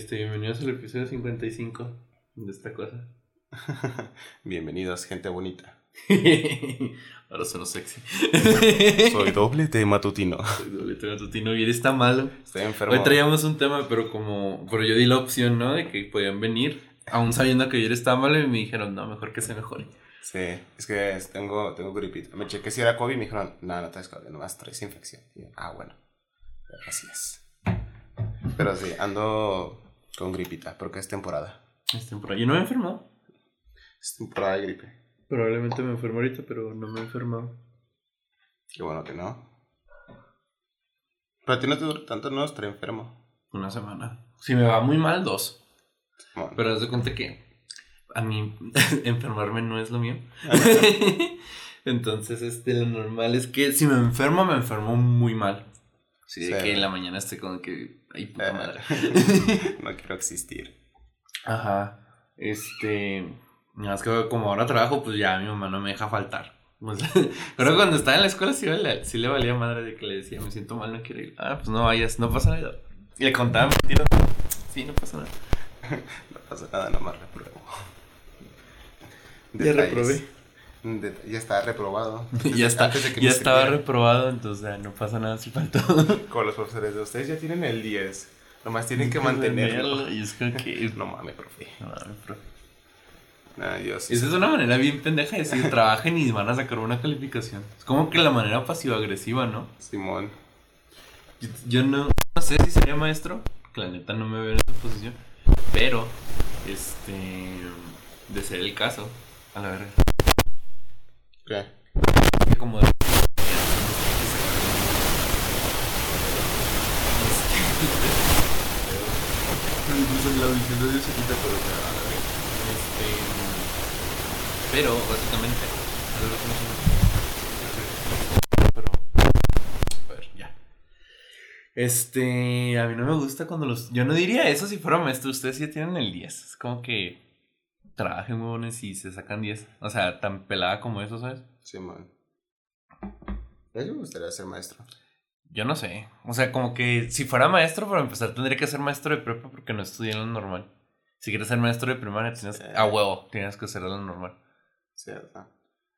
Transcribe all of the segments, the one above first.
Este, bienvenidos al episodio 55 de esta cosa. Bienvenidos, gente bonita. Ahora sueno sexy. Soy doble de matutino. Soy doblete matutino y él está malo. Estoy enfermo. Hoy traíamos un tema, pero como. Pero yo di la opción, ¿no? De que podían venir, aún sabiendo que ayer estaba malo, y me dijeron, no, mejor que se mejore. Sí, es que tengo, tengo gripita. Me chequé si era COVID y me dijeron, no, no traes COVID, nomás traes infección. Y yo, ah, bueno. Así es. Pero sí, ando con gripita, porque es temporada. Es temporada. Yo no me he enfermado. Es temporada de gripe. Probablemente me enfermo ahorita, pero no me he enfermado. Qué bueno que no. Pero a ti no te dura tanto no estar enfermo. Una semana. Si me va muy mal, dos. Bueno, Pero haz de cuenta que a mí enfermarme no es lo mío. Entonces, este, lo normal es que si me enfermo, me enfermo muy mal. Sí, de Sí. que en la mañana esté como que, ay, puta madre. no quiero existir. Ajá. Este, nada más que como ahora trabajo, pues ya mi mamá no me deja faltar. O sea, Pero cuando estaba en la escuela sí, vale- sí le valía madre de que le decía, me siento mal, no quiero ir. Ah, pues no vayas, no pasa nada. Y le contaba mentiras. Sí, no pasa nada. No pasa nada, nomás repruebo. Ya reprobé. Ya está reprobado. ya está, de ya estaba reprobado, entonces ya no pasa nada si faltó. Con los profesores de ustedes ya tienen el 10. Nomás tienen que mantenerlo. Y es como que. No mames, profe. No mames, profe. Nah, yo sí. Esa es una manera bien pendeja de decir trabajen y van a sacar una calificación. Es como que la manera pasivo-agresiva, ¿no? Simón. Yo, yo no, no sé si sería maestro, que la neta no me veo en esa posición, pero, este, de ser el caso, a la verga, Que como de... Incluso en la audición de Dios se quita, verga. Este, pero, básicamente, algo que no se me- pero, a ver, ya. Este, a mí no me gusta cuando los... Yo no diría eso si fuera maestro, ustedes ya tienen el 10. Es como que trabajen huevones y se sacan 10. O sea, tan pelada como eso, ¿sabes? Simón. A mí me gustaría ser maestro. Yo no sé. O sea, como que si fuera maestro, para empezar, tendría que ser maestro de prepa porque no estudié en lo normal. Si quieres ser maestro de primaria, tienes... Sí. A huevo, tienes que ser lo normal. ¿Cierto?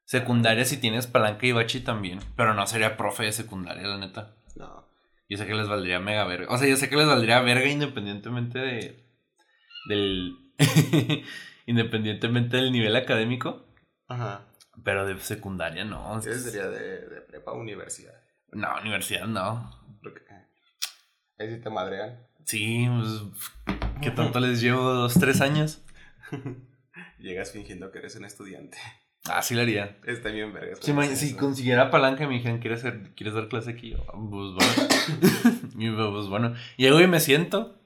Secundaria, si tienes palanca y bachi también. Pero no sería profe de secundaria, la neta. No. Yo sé que les valdría mega verga. O sea, yo sé que les valdría verga independientemente de. del. independientemente del nivel académico. Ajá. Pero de secundaria no. Yo sería de, de prepa a universidad. No, universidad no. Porque ahí sí te madrean. Sí, pues. ¿Qué tanto les llevo? ¿Dos, tres años? Llegas fingiendo que eres un estudiante. Ah, sí lo haría. Está bien vergas. Si, consiguiera palanca y me dijeran, ¿quieres, hacer- ¿quieres dar clase aquí? Yo, "Ah, pues bueno. y pues bueno. Llego y me siento.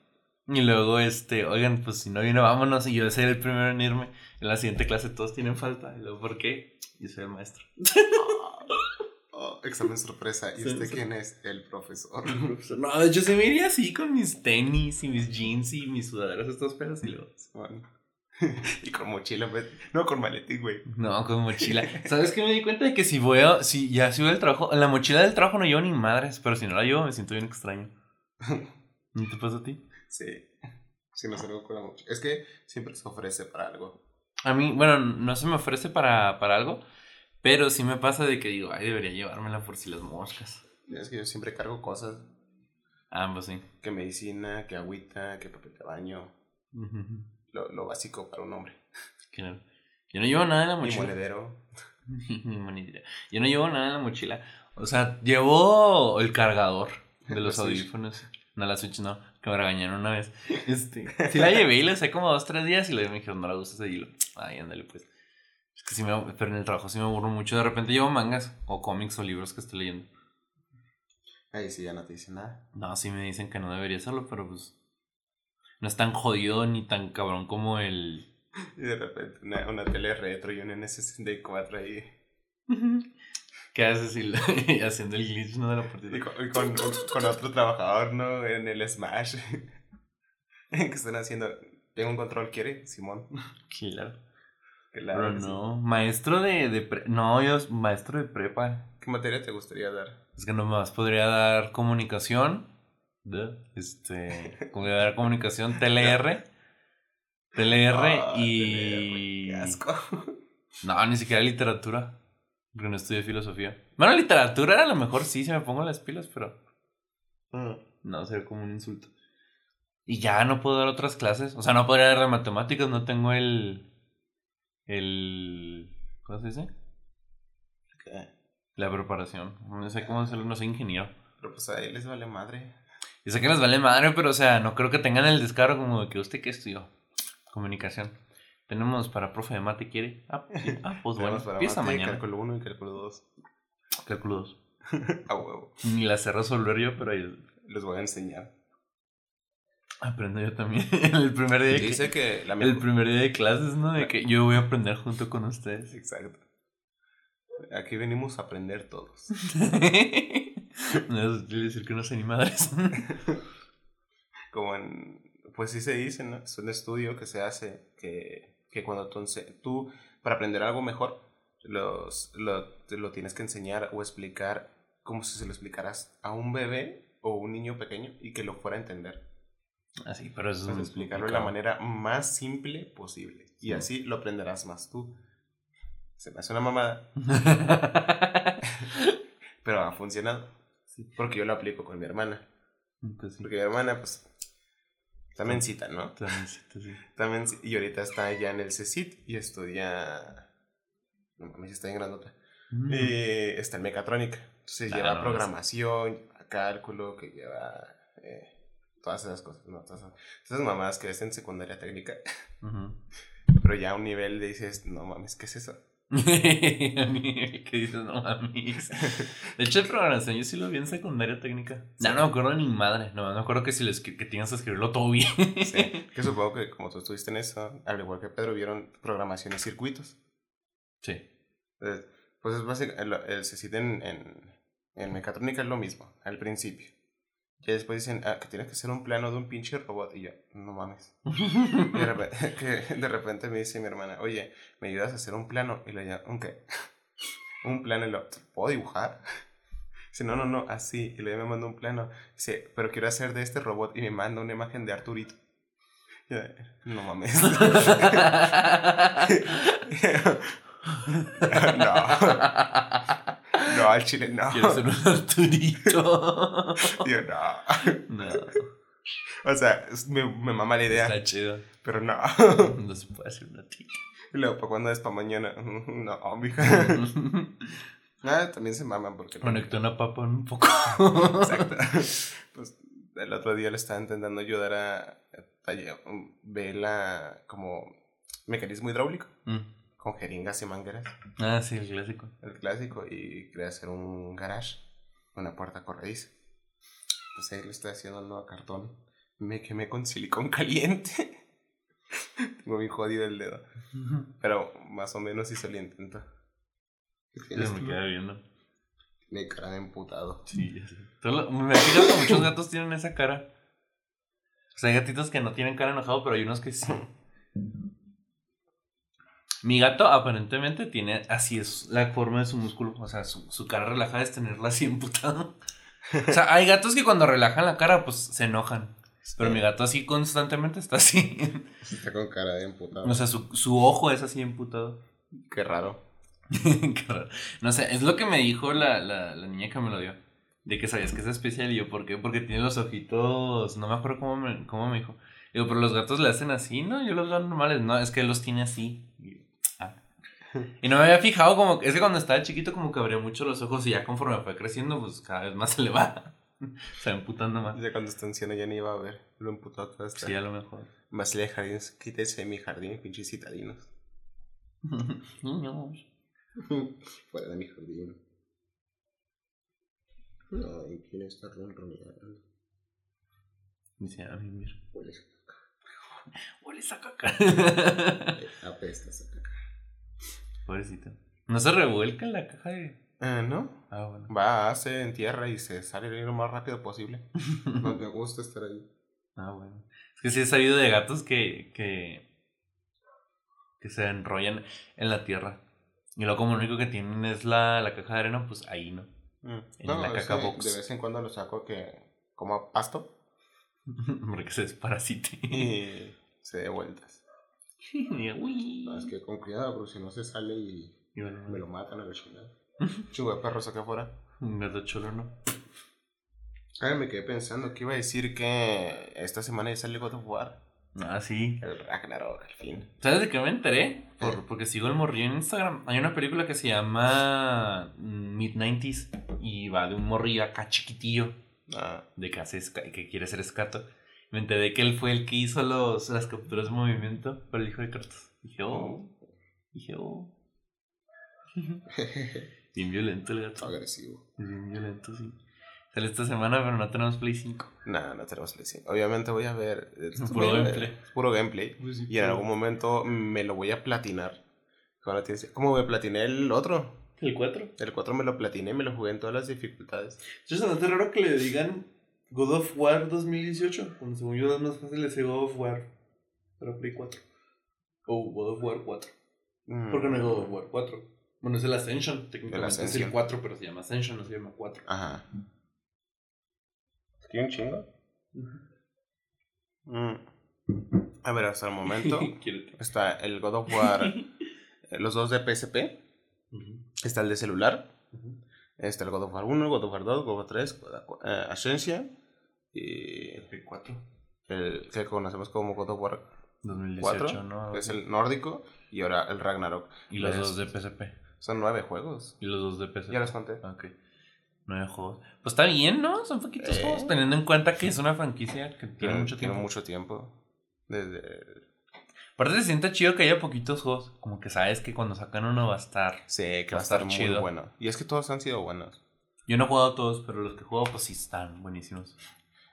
Y luego, este, oigan, pues si no viene, vámonos. Y yo soy el primero en irme. En la siguiente clase todos tienen falta. Y luego, ¿por qué? Yo soy el maestro. Oh, examen sorpresa. ¿Y Sí, usted sí. quién es? El profesor. No, yo se me iría así con mis tenis y mis jeans y mis sudaderas, estos pedos. Y luego, Simón. y con mochila, vez- no con maletín, güey. no, con mochila. ¿Sabes qué? Me di cuenta de que si voy a, si ya si voy al trabajo, en la mochila del trabajo no llevo ni madres. Pero si no la llevo, me siento bien extraño. ¿No te pasa a ti? Sí. Si no salgo con la mochila. Es que siempre se ofrece para algo. A mí, bueno, no se me ofrece para, para algo, pero sí me pasa de que digo, ay, debería llevármela por si las moscas. Es que yo siempre cargo cosas. Ambos sí. Que medicina, que agüita, que papel de baño. Lo, lo básico para un hombre. Claro. Yo no llevo nada en la mochila. monedero. Ni monedera. Yo no llevo nada en la mochila. O sea, llevo el cargador de los audífonos. No, la Switch no, que me regañaron una vez. Este, sí la llevé y la usé como dos, tres días y luego me dijeron, no la usas lo, ay, ándale pues. Es que sí me, pero en el trabajo sí me aburro mucho. De repente llevo mangas o cómics o libros que estoy leyendo. Ahí sí ya no te dice nada. No, sí me dicen que no debería hacerlo, pero pues no es tan jodido ni tan cabrón como el... Y de repente una, una tele retro y un N64 ahí. ¿Qué haces y haciendo el glitch no de la Y partida? con, y con, con otro trabajador, ¿no? En el Smash. que están haciendo. Tengo un control, ¿quiere? Simón. Claro. Claro Pero sí. no, maestro de, de pre- No, yo maestro de prepa. ¿Qué materia te gustaría dar? Es que nomás podría dar comunicación, de, este, como de comunicación, TLR. TLR Ah, y... Qué asco. No, ni siquiera literatura. Porque no estudié filosofía. Bueno, literatura a lo mejor sí, se me pongo las pilas, pero Mm. no, sería como un insulto. Y ya no puedo dar otras clases. O sea, no podría dar de matemáticas, no tengo el... El... ¿Cómo se dice? ¿Qué? La preparación. No sé cómo hacerlo, no soy ingeniero. Pero pues a él les vale madre. Y sé que les vale madre, pero o sea, no creo que tengan el descaro como de que usted que estudió. Comunicación. Tenemos para profe de mate, ¿quiere? Ah, sí. Ah, pues bueno, empieza mate, mañana. Cálculo 1 y cálculo 2. Cálculo dos. A huevo. Ni la sé resolver yo, pero ahí Les voy a enseñar. aprendo yo también. el primer día de que- Dice que la El primer día de clases, ¿no? De que yo voy a aprender junto con ustedes. Exacto. Aquí venimos a aprender todos. no es decir que no sé ni madres. Como en. Pues sí se dice, ¿no? Es un estudio que se hace que, que cuando tú, tú, para aprender algo mejor, los, lo, lo tienes que enseñar o explicar como si se lo explicaras a un bebé o un niño pequeño y que lo fuera a entender. Así, pero eso Pues es explicarlo de la manera más simple posible. Y Sí. así lo aprenderás más tú. Se me hace una mamada, pero ha funcionado. Porque yo lo aplico con mi hermana. Porque mi hermana, pues, también cita, ¿no? También sí, sí. También, y ahorita está ya en el CECIT y estudia. No mames, está en grandota. Mm. Y está en mecatrónica. Entonces lleva no, programación, lleva cálculo, que lleva eh, todas esas cosas. ¿no? Todas esas, esas mamadas que ves en secundaria técnica. Pero ya a un nivel de dices, no mames, ¿qué es eso? ¿Qué dices? No mames. De hecho, el programación yo sí lo vi en secundaria técnica. Ya no me acuerdo ni madre. No, me acuerdo que si lo escri- que tienes que escribirlo todo bien. Sí, que supongo que como tú estuviste en eso, al igual que Pedro, vieron programación y circuitos. Sí. Entonces, pues es básicamente, el, el en, en mecatrónica es lo mismo, al principio. Y después dicen ah, que tienes que hacer un plano de un pinche robot. Y yo, no mames. Y de repente, que de repente me dice mi hermana, oye, ¿me ayudas a hacer un plano? Y le digo, ¿un qué? un plano y lo, ¿puedo dibujar? Dice, no, no, no, así. Y luego me manda un plano. Dice, pero quiero hacer de este robot y me manda una imagen de Arturito. Y yo, no mames. no. Al chile no. Quiero ser un Arturito. Yo, no. No, O sea, me, me mama la idea, está chido. pero no. No se puede hacer una tía. Y luego, ¿para cuándo es para mañana? No, mija. Ah, también se maman porque... Conecté una papa un poco. Exacto. Pues el otro día le estaba intentando ayudar a, a lle- ver la como mecanismo hidráulico Mm. Con jeringas y mangueras, Ah, sí, el clásico. el clásico, y quería hacer un garage, una puerta corrediza. Pues ahí le estoy haciendo el nuevo cartón. Me quemé con silicón caliente. Tengo bien jodido el dedo. Pero más o menos hizo el intento. ¿Qué Ya tienes me queda viendo. Mi cara de emputado. Sí, ya sé. Lo- Me fijado que muchos gatos tienen esa cara. O sea, hay gatitos que no tienen cara enojado, pero hay unos que sí. Mi gato aparentemente tiene así es la forma de su músculo. O sea, su, su cara relajada es tenerla así emputado. O sea, hay gatos que cuando relajan la cara, pues se enojan. Pero mi gato así constantemente está así. Está con cara de emputado. O sea, su, su ojo es así emputado. Qué raro. Qué raro. No sé, es lo que me dijo la, la, la niña que me lo dio. De que sabías que es especial. Y yo, ¿por qué? Porque tiene los ojitos. No me acuerdo cómo me, cómo me dijo. Digo, pero los gatos le hacen así, ¿no? Yo los veo normales. No, es que él los tiene así. Y, no me había fijado como. Es que cuando estaba chiquito, como que abría mucho los ojos. Y ya conforme fue creciendo, pues cada vez más se le va. Se va emputando más. Ya cuando está anciano ya ni iba a ver. Lo todo está. Sí, a lo mejor. Más le jardín. Quítese de mi jardín, pinches citadinos. Niños. Fuera de mi jardín. Ay, ¿quién está ronroneando? Dice, a mí, mira. Huele Huele esa caca. apesta esa caca. Pobrecito. ¿No se revuelca en la caja de.? Ah, ¿no? Ah, bueno. Va, se entierra y se sale lo más rápido posible. No me gusta estar ahí. Ah, bueno. Es que sí he sabido de gatos que, que, que se enrollan en la tierra. Y luego como lo único que tienen es la, la caja de arena, pues ahí no. Mm. En la caca box. De vez en cuando lo saco que coma pasto Porque se desparasite. y se dé vueltas. Uy. No, es que con cuidado, porque si no se sale y Y bueno, me lo matan a la chingada. Chingo de perros acá afuera. Un gato cholo, ¿no? Ah, me quedé pensando que iba a decir que esta semana ya sale God of War. Ah, sí. El Ragnarok, al fin. ¿Sabes de qué me enteré? Por- Eh. porque sigo el morrillo en Instagram. Hay una película que se llama mm, Mid-90s y va de un morrillo acá chiquitillo Ah, de que, hace que quiere ser escato. Me enteré que él fue el que hizo los, las capturas de movimiento para el hijo de Kratos. Dije, oh. Dije, oh. Bien violento el gato. agresivo. Bien violento, sí. Sale esta semana, pero no tenemos Play 5. Nada, no tenemos Play 5. Obviamente voy a ver. es Puro gameplay. es puro gameplay. Y en algún momento me lo voy a platinar. Como me platiné el otro. ¿El 4? El 4 me lo platiné, me lo jugué en todas las dificultades. Yo se me hace raro que le digan God of War 2018. Cuando según yo es más fácil decir God of War para Play 4. O God of War 4. Mm, ¿Por qué no es God of War 4? Bueno, es el Ascension. Técnicamente es Ascension. el 4, pero se llama Ascension, no se llama 4. Ajá. ¿Tiene un chingo? Mm. A ver, hasta el momento está el God of War, eh, los dos de PSP, Ujú, está el de celular, ujú. Está el God of War 1, God of War 2, God of War 3, God of War, eh, Ascension y Play 4. el que conocemos como God of War 2018, 4, ¿no? que es el nórdico, y ahora el Ragnarok. Y los Es- dos de PSP. Son nueve juegos. Y los dos de PSP. Ya los conté. Ok. Nueve juegos. Pues está bien, ¿no? Son poquitos Eh. juegos. Teniendo en cuenta que es una franquicia que tiene Tiene mucho tiempo. mucho tiempo. Desde... Aparte se siente chido que haya poquitos juegos. Como que sabes que cuando sacan uno va a estar. Sí, que Va a estar muy chido. bueno. Y es que todos han sido buenos. Yo no he jugado todos, pero los que he jugado pues sí están buenísimos.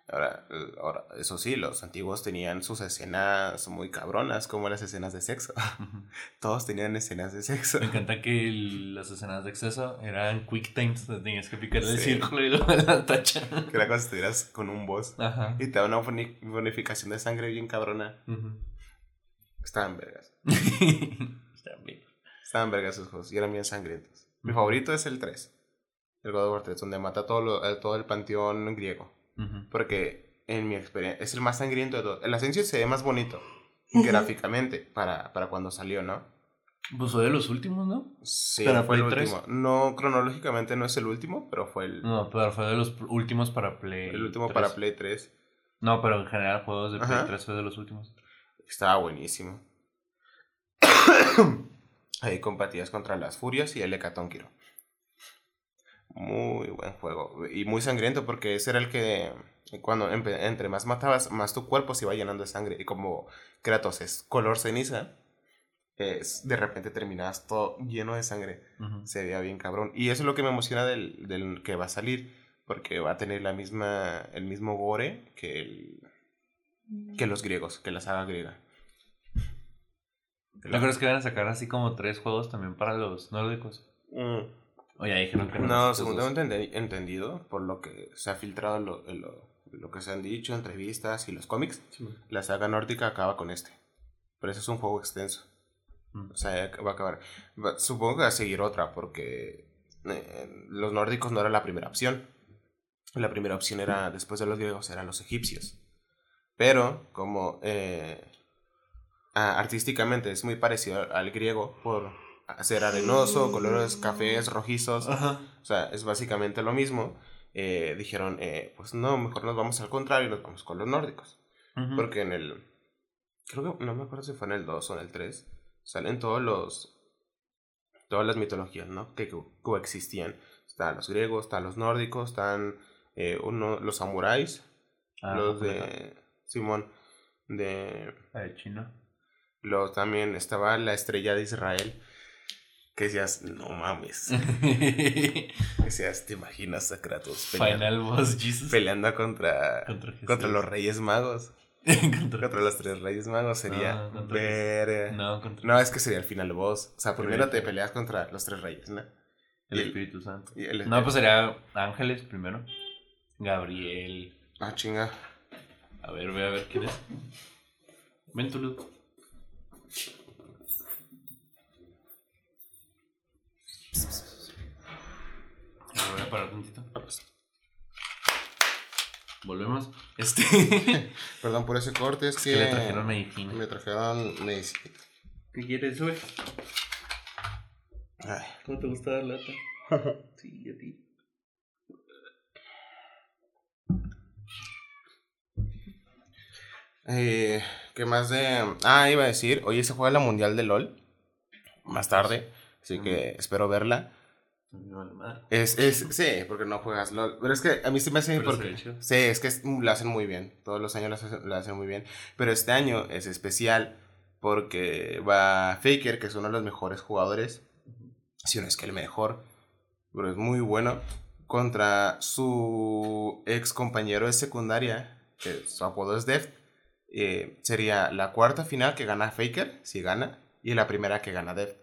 Ahora, ahora, eso sí, los antiguos tenían sus escenas muy cabronas, como las escenas de sexo. Todos tenían escenas de sexo. Me encanta que el- las escenas de exceso eran quick times. Tenías que picar el Sí. círculo y luego la tacha. Que era cuando estuvieras con un boss. Ajá. Y te da una boni- bonificación de sangre bien cabrona. Ujú. Estaban vergas. Está bien. Estaban vergas esos juegos y eran bien sangrientos. Mi favorito es el 3. El God of War 3, donde mata todo, lo- todo el panteón griego. Porque en mi experiencia es el más sangriento de todos. El Ascension se ve más bonito gráficamente para, para cuando salió, ¿no? Pues fue de los últimos, ¿no? Sí, ¿Para fue el Play 3? último. No, cronológicamente no es el último, pero fue el, No, pero fue de los últimos para Play. el último 3. para Play 3. No, pero en general juegos de Play Ajá. 3 fue de los últimos. Estaba buenísimo. Ahí combatías contra las furias y el Hecatónquiro. Muy buen juego. Y muy sangriento porque ese era el que cuando entre más matabas, más tu cuerpo se iba llenando de sangre. Y como Kratos es color ceniza, es, de repente terminabas todo lleno de sangre. Se veía bien cabrón. Y eso es lo que me emociona del, del que va a salir. Porque va a tener la misma, el mismo gore que, el, que los griegos, que la saga griega. ¿Te acuerdas que van a sacar así como tres juegos también para los nórdicos? Mm. O ya dijeron que no. No, según tengo entendi- entendido, por lo que se ha filtrado lo, lo, lo que se han dicho, entrevistas y los cómics, Sí, la saga nórdica acaba con este. Pero ese es un juego extenso. Mm. O sea, va a acabar. Supongo que va a seguir otra, porque eh, los nórdicos no era la primera opción. La primera opción era, después de los griegos, eran los egipcios. Pero, como eh, artísticamente es muy parecido al- griego, por ser arenoso, colores cafés, rojizos, Ajá. o sea, es básicamente lo mismo. eh, dijeron, eh, pues no, mejor nos vamos al contrario y nos vamos con los nórdicos. Porque en el. Creo que no me acuerdo si fue en el 2 o en el 3. Salen todos los. Todas las mitologías, ¿no? Que co- coexistían. Están los griegos, están los nórdicos, están eh, uno, los samuráis, Ah, los de. Simón. De. De China. Los también estaba la estrella de Israel. Que decías, no mames. Decías, ¿te imaginas a Kratos peleando, Final Boss Jesus. peleando contra, Contra contra los Reyes Magos? contra Contra los tres Reyes Magos sería. Ah, verga. No, No, es que sería el final boss. O sea, primero te peleas contra los tres reyes, ¿no? el Espíritu Santo. No, pues sería Ángeles primero. Gabriel. Ah, chinga. A ver, ve a ver quién es. Ven tú, Luke. Me voy a parar tantito. Volvemos. Este. Perdón por ese corte, es, Es que, que le trajeron medicina. me trajeron medicina. ¿Qué quieres, güey? ¿Cómo te gusta dar lata? Sí, a ti. Eh, ¿Qué más de...? Ah, iba a decir, hoy se juega la Mundial de LOL. Más tarde, así que espero verla. Es, es, sí, porque no juegas LOL. Pero es que a mí sí me hace... Se Porque, sí, es que es- lo hacen muy bien. Todos los años lo hacen, lo hacen muy bien. Pero este año es especial porque va Faker, que es uno de los mejores jugadores. Si no es que el mejor. Pero es muy bueno. Contra su ex compañero de secundaria, que su apodo es Deft. Eh, sería la cuarta final que gana Faker, si gana, y la primera que gana Deft.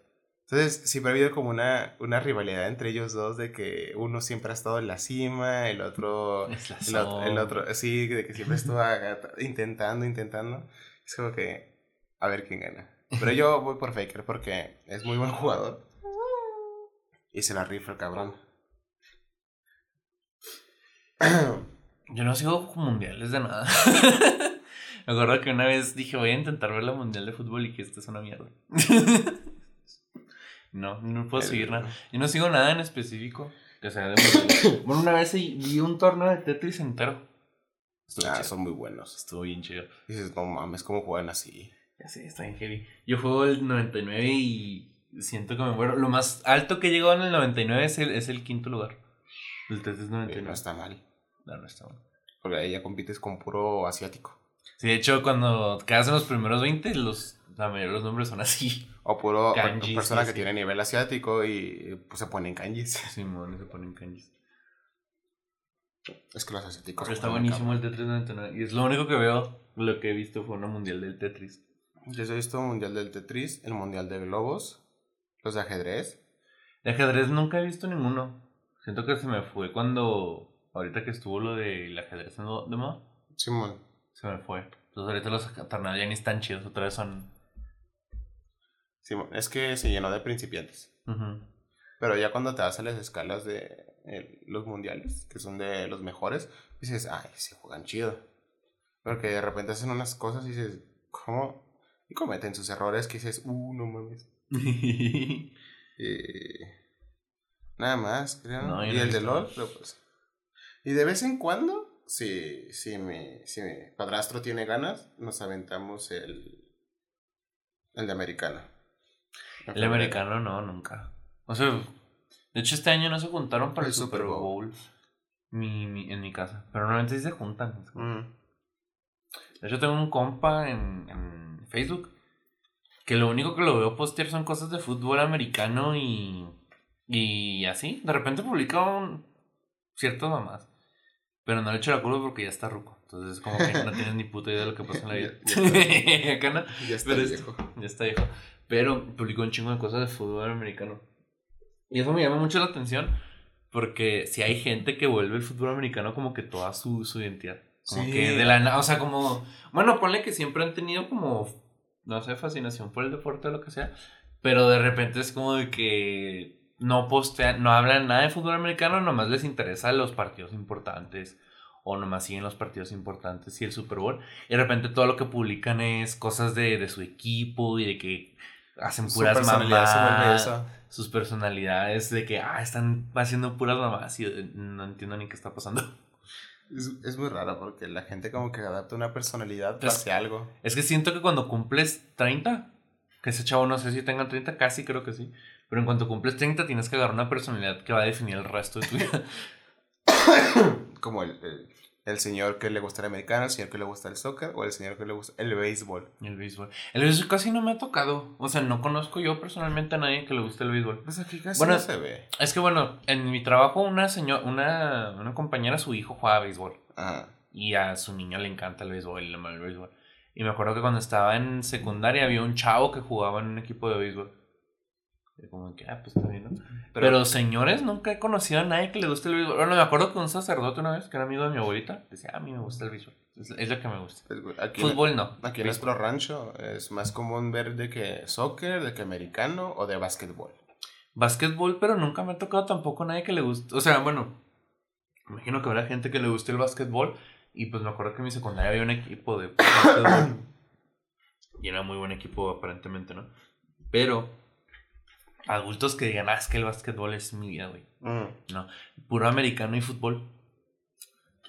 Entonces, siempre ha habido como una, una rivalidad entre ellos dos de que uno siempre ha estado en la cima, el otro, Es la el el otro sí, de que siempre estuvo intentando, intentando. Es como que, a ver quién gana. Pero yo voy por Faker porque es muy buen jugador. Y se la rifa el cabrón. Yo no sigo mundiales de nada. Me acuerdo que una vez dije, voy a intentar ver la mundial de fútbol y que esta es una mierda. no, no puedo seguir nada. Yo no sigo nada en específico. Que sea de. Bueno, una vez vi un torneo de Tetris entero. Estuvo, Ah, chido. son muy buenos. Estuvo bien chido. Dices, no mames, ¿cómo juegan así? Ya sé, está bien heavy. Yo juego el 99 y siento que me muero. Lo más alto que he llegado en el 99 es el, es el quinto lugar. El Tetris Eh, 99. No está mal. No, no está bueno. Porque ahí ya compites con puro asiático. Sí, de hecho, cuando quedas en los primeros 20, los, la mayoría de los nombres son así. O puro Kanjis, persona que tiene nivel asiático y pues se ponen kanjis. Simón, se ponen kanjis. Es que los asiáticos. Pero está buenísimo el Tetris 99. Y es lo único que veo. Lo que he visto fue una mundial del Tetris. Yo he visto el mundial del Tetris, el mundial de globos, los de ajedrez. De ajedrez nunca he visto ninguno. Siento que se me fue cuando. Ahorita que estuvo lo del ajedrez en Simón. Se me fue. Entonces ahorita los torneos ya ni están chidos. Otra vez son. Simón. Es que se llenó de principiantes. Pero ya cuando te vas a las escalas de el- los mundiales, que son de los mejores, dices, ay, se juegan chido. Porque de repente hacen unas cosas y dices, ¿cómo? Y cometen sus errores que dices, uh, no mames. Eh, nada más, creo. No, y el de. LOL, pero pues. Y de vez en cuando, si, si, mi, si mi padrastro tiene ganas, nos aventamos el, el de americano. El febrero. americano no, nunca. O sea, de hecho este año no se juntaron para el, El Super Super Bowl, Bowl. mi- mi- en mi casa. Pero normalmente sí se juntan. Mm. De hecho tengo un compa en, en Facebook que lo único que lo veo postear son cosas de fútbol americano y, y así. De repente publica un, ciertas mamás. Pero no le echo la culpa porque ya está ruco. Entonces es como que no tienes ni puta idea de lo que pasa en la vida. Ya- Acá no. Ya está Pero viejo. Ya está viejo. Pero publicó un chingo de cosas de fútbol americano. Y eso me llama mucho la atención. Porque si hay gente que vuelve el fútbol americano como que toda su, su identidad. Como Sí. que de la o sea, como... Bueno, ponle que siempre han tenido como, no sé, fascinación por el deporte o lo que sea. Pero de repente es como de que no postean, no hablan nada de fútbol americano, nomás les interesa los partidos importantes. O nomás siguen los partidos importantes y el Super Bowl. Y de repente todo lo que publican es cosas de, de su equipo y de que hacen Su puras eso. Sus personalidades de que, ah, están haciendo puras mamás y eh, no entiendo ni qué está pasando. Es, es muy raro porque la gente como que adapta una personalidad Pues- hacia algo. Es que siento que cuando cumples 30, que ese chavo no sé si tenga 30, casi creo que sí. Pero en cuanto cumples 30 tienes que agarrar una personalidad que va a definir el resto de tu vida. Como el, el, el señor que le gusta el americano, el señor que le gusta el soccer o el señor que le gusta el béisbol. el béisbol. El béisbol casi no me ha tocado. O sea, no conozco yo personalmente a nadie que le guste el béisbol. Pues aquí casi Bueno, no se ve. Es que bueno, en mi trabajo una señora, una, una compañera, su hijo juega béisbol. Ajá. Y a su niño le encanta el béisbol le ama el béisbol. Y me acuerdo que cuando estaba en secundaria había un chavo que jugaba en un equipo de béisbol. Como que, ah, pues está bien, ¿no? Pero, señores, nunca he conocido a nadie que le guste el béisbol. Bueno, me acuerdo que un sacerdote una vez, que era amigo de mi abuelita, decía, "Ah, a mí me gusta el béisbol. Es, es lo que me gusta. aquí, Fútbol no. aquí en nuestro rancho es más común ver de que soccer, de que americano o de básquetbol. Básquetbol, pero nunca me ha tocado tampoco a nadie que le guste. O sea, bueno, imagino que habrá gente que le guste el básquetbol Y pues me acuerdo que en mi secundaria había un equipo de básquetbol. y era muy buen equipo aparentemente, ¿no? Pero adultos que digan, ah, es que el básquetbol es mi vida, güey. Mm. No, puro americano y fútbol.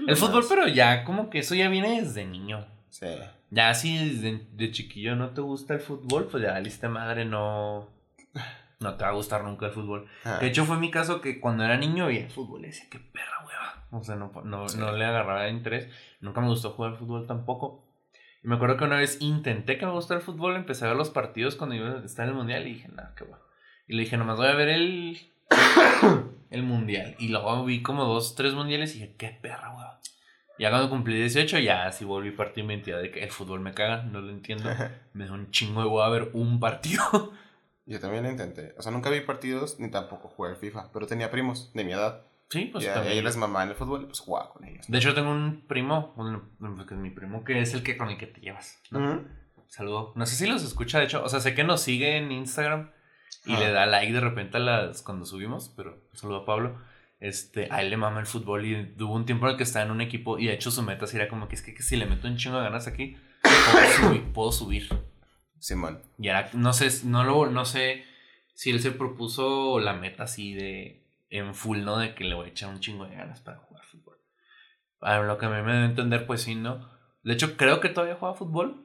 El fútbol, pero ya como que eso ya viene desde niño. Sí. Ya si desde de chiquillo no te gusta el fútbol, pues ya lista madre no no te va a gustar nunca el fútbol. Ah, De hecho fue mi caso que cuando era niño veía el fútbol y decía qué perra hueva. O sea, no, no, Sí. no le agarraba interés. Nunca me gustó jugar fútbol tampoco. Y me acuerdo que una vez intenté que me gustara el fútbol, empecé a ver los partidos cuando iba a estar en el mundial y dije, nada, qué va. Y le dije, nomás voy a ver el, el mundial. Y luego vi como dos, tres mundiales y dije, qué perra, hueva. Ya cuando cumplí 18, ya sí volví parte de mi identidad de que el fútbol me caga, no lo entiendo. Me da un chingo de hueva ver un partido. Yo también lo intenté. O sea, nunca vi partidos ni tampoco jugué FIFA, pero tenía primos de mi edad. Sí, pues y a también. ellos les mamaba en el fútbol, pues jugaba con ellos. De hecho, tengo un primo, bueno, que es mi primo, que es el que con el que te llevas. Saludo. No sé si los escucha, de hecho. O sea, sé que nos sigue en Instagram y Ah. le da like de repente a las cuando subimos, pero saludo a Pablo. Este, a él le mama el fútbol y hubo un tiempo en el que estaba en un equipo y de hecho su meta era como que es que, que si le meto un chingo de ganas aquí, puedo subir. Puedo subir. Simón. Y era, no sé, no lo, no sé si él se propuso la meta así de en full, ¿no? De que le voy a echar un chingo de ganas para jugar fútbol. A lo que a mí me a entender, pues sí, ¿no? De hecho, creo que todavía juega fútbol.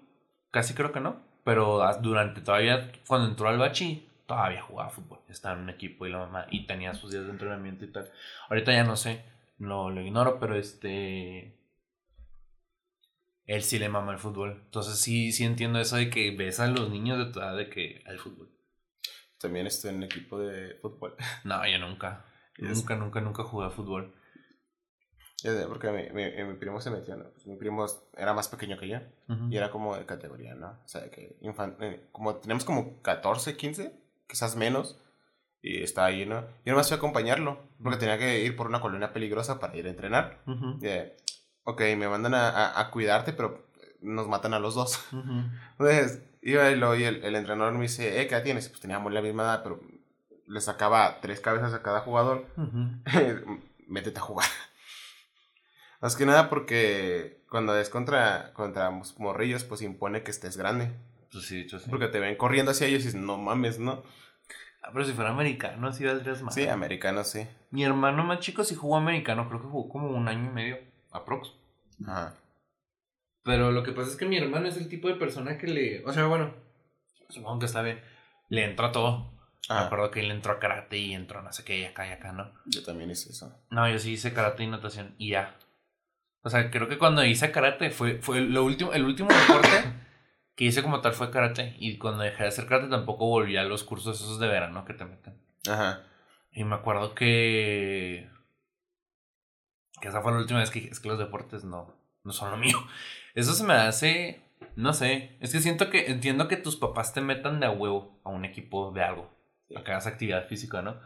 Casi creo que no. Pero durante todavía, cuando entró al bachi, todavía jugaba fútbol. Estaba en un equipo y la mamá, y tenía sus días de entrenamiento y tal. Ahorita ya no sé, no lo ignoro, pero este. Él sí le mama el fútbol. Entonces sí, sí entiendo eso de que ves a los niños de tu edad de que al fútbol. También estoy en el equipo de fútbol. No, yo nunca. Es- Nunca, nunca, nunca jugué a fútbol. Porque mi, mi, mi primo se metió, ¿no? Pues mi primo era más pequeño que yo. Y era como de categoría, ¿no? O sea, que infan- eh, como tenemos como 14, 15, quizás menos. Y estaba ahí, ¿no? Yo nomás fui a acompañarlo, porque tenía que ir por una colonia peligrosa para ir a entrenar. De, ok, me mandan a, a- a cuidarte, pero nos matan a los dos. Entonces, iba y, lo, y el, el entrenador me dice, eh, ¿qué tienes? Pues teníamos la misma edad, pero le sacaba tres cabezas a cada jugador. Métete a jugar. Más que nada porque cuando es contra, contra morrillos, pues impone que estés grande. Pues sí, sí. Porque te ven corriendo hacia ellos y dices, no mames, ¿no? Ah, pero si fuera americano, sí valdrías más. Sí, americanos, sí. Mi hermano más chico sí jugó americano, creo que jugó como un año y medio, aprox. Ajá. Pero lo que pasa es que mi hermano es el tipo de persona que le. O sea, bueno, supongo que está bien. Le entró a todo. Me Ah, acuerdo que él entró a karate y entró no sé qué y acá y acá, ¿no? yo también hice eso. No, yo sí hice karate y natación y ya. O sea, creo que cuando hice karate fue, fue lo último, el último deporte que hice como tal fue karate. Y cuando dejé de hacer karate tampoco volví a los cursos esos de verano que te meten. Ajá. Y me acuerdo que. Que esa fue la última vez que dije, es que los deportes no, no son lo mío. Eso se me hace. No sé. Es que siento que. Entiendo que tus papás te metan de a huevo a un equipo de algo. A que hagas actividad física, ¿no?